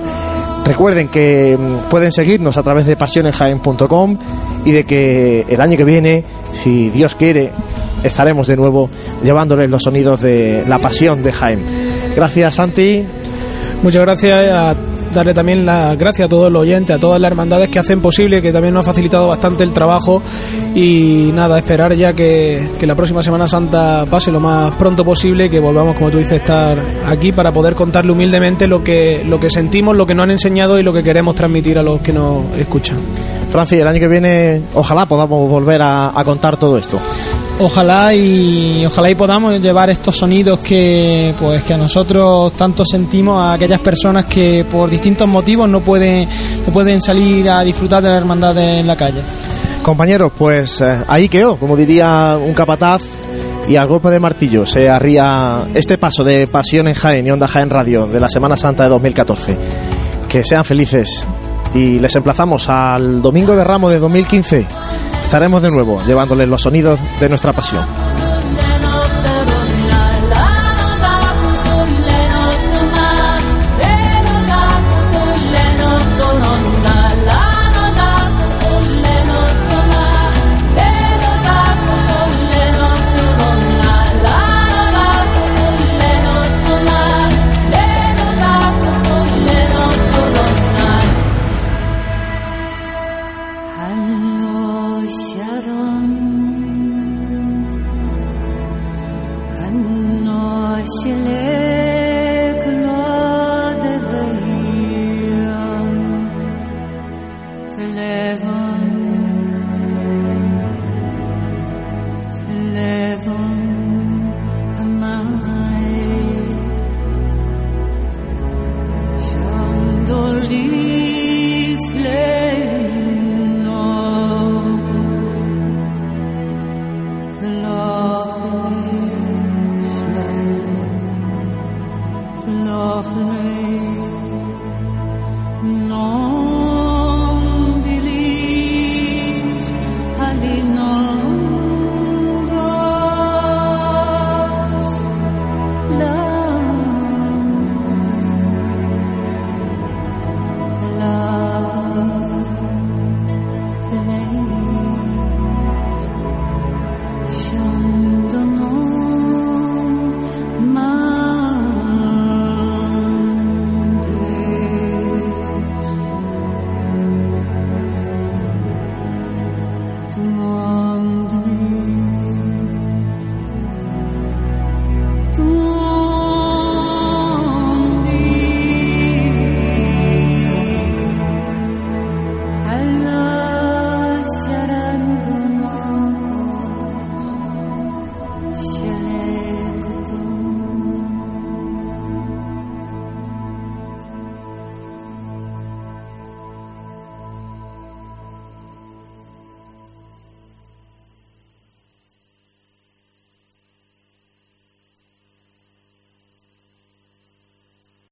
Recuerden que mm, pueden seguirnos a través de pasionenjaen.com y de que el año que viene, si Dios quiere, estaremos de nuevo llevándoles los sonidos de la pasión de Jaén. Gracias, Santi. Muchas gracias a darle también las gracias a todos los oyentes, a todas las hermandades que hacen posible, que también nos ha facilitado bastante el trabajo y nada, esperar ya que, que, la próxima Semana Santa pase lo más pronto posible, que volvamos, como tú dices, estar aquí para poder contarle humildemente lo que, lo que sentimos, lo que nos han enseñado y lo que queremos transmitir a los que nos escuchan. Francis, el año que viene ojalá podamos volver a contar todo esto ojalá y ojalá y podamos llevar estos sonidos que pues que a nosotros tanto sentimos a aquellas personas que por distintos motivos no pueden no pueden salir a disfrutar de la hermandad en la calle. Compañeros, pues eh, ahí quedó, como diría un capataz y al golpe de martillo se arría este paso de Pasión en Jaén y Onda Jaén Radio de la Semana Santa de 2014. Que sean felices y les emplazamos al Domingo de Ramo de 2015 estaremos de nuevo llevándoles los sonidos de nuestra pasión.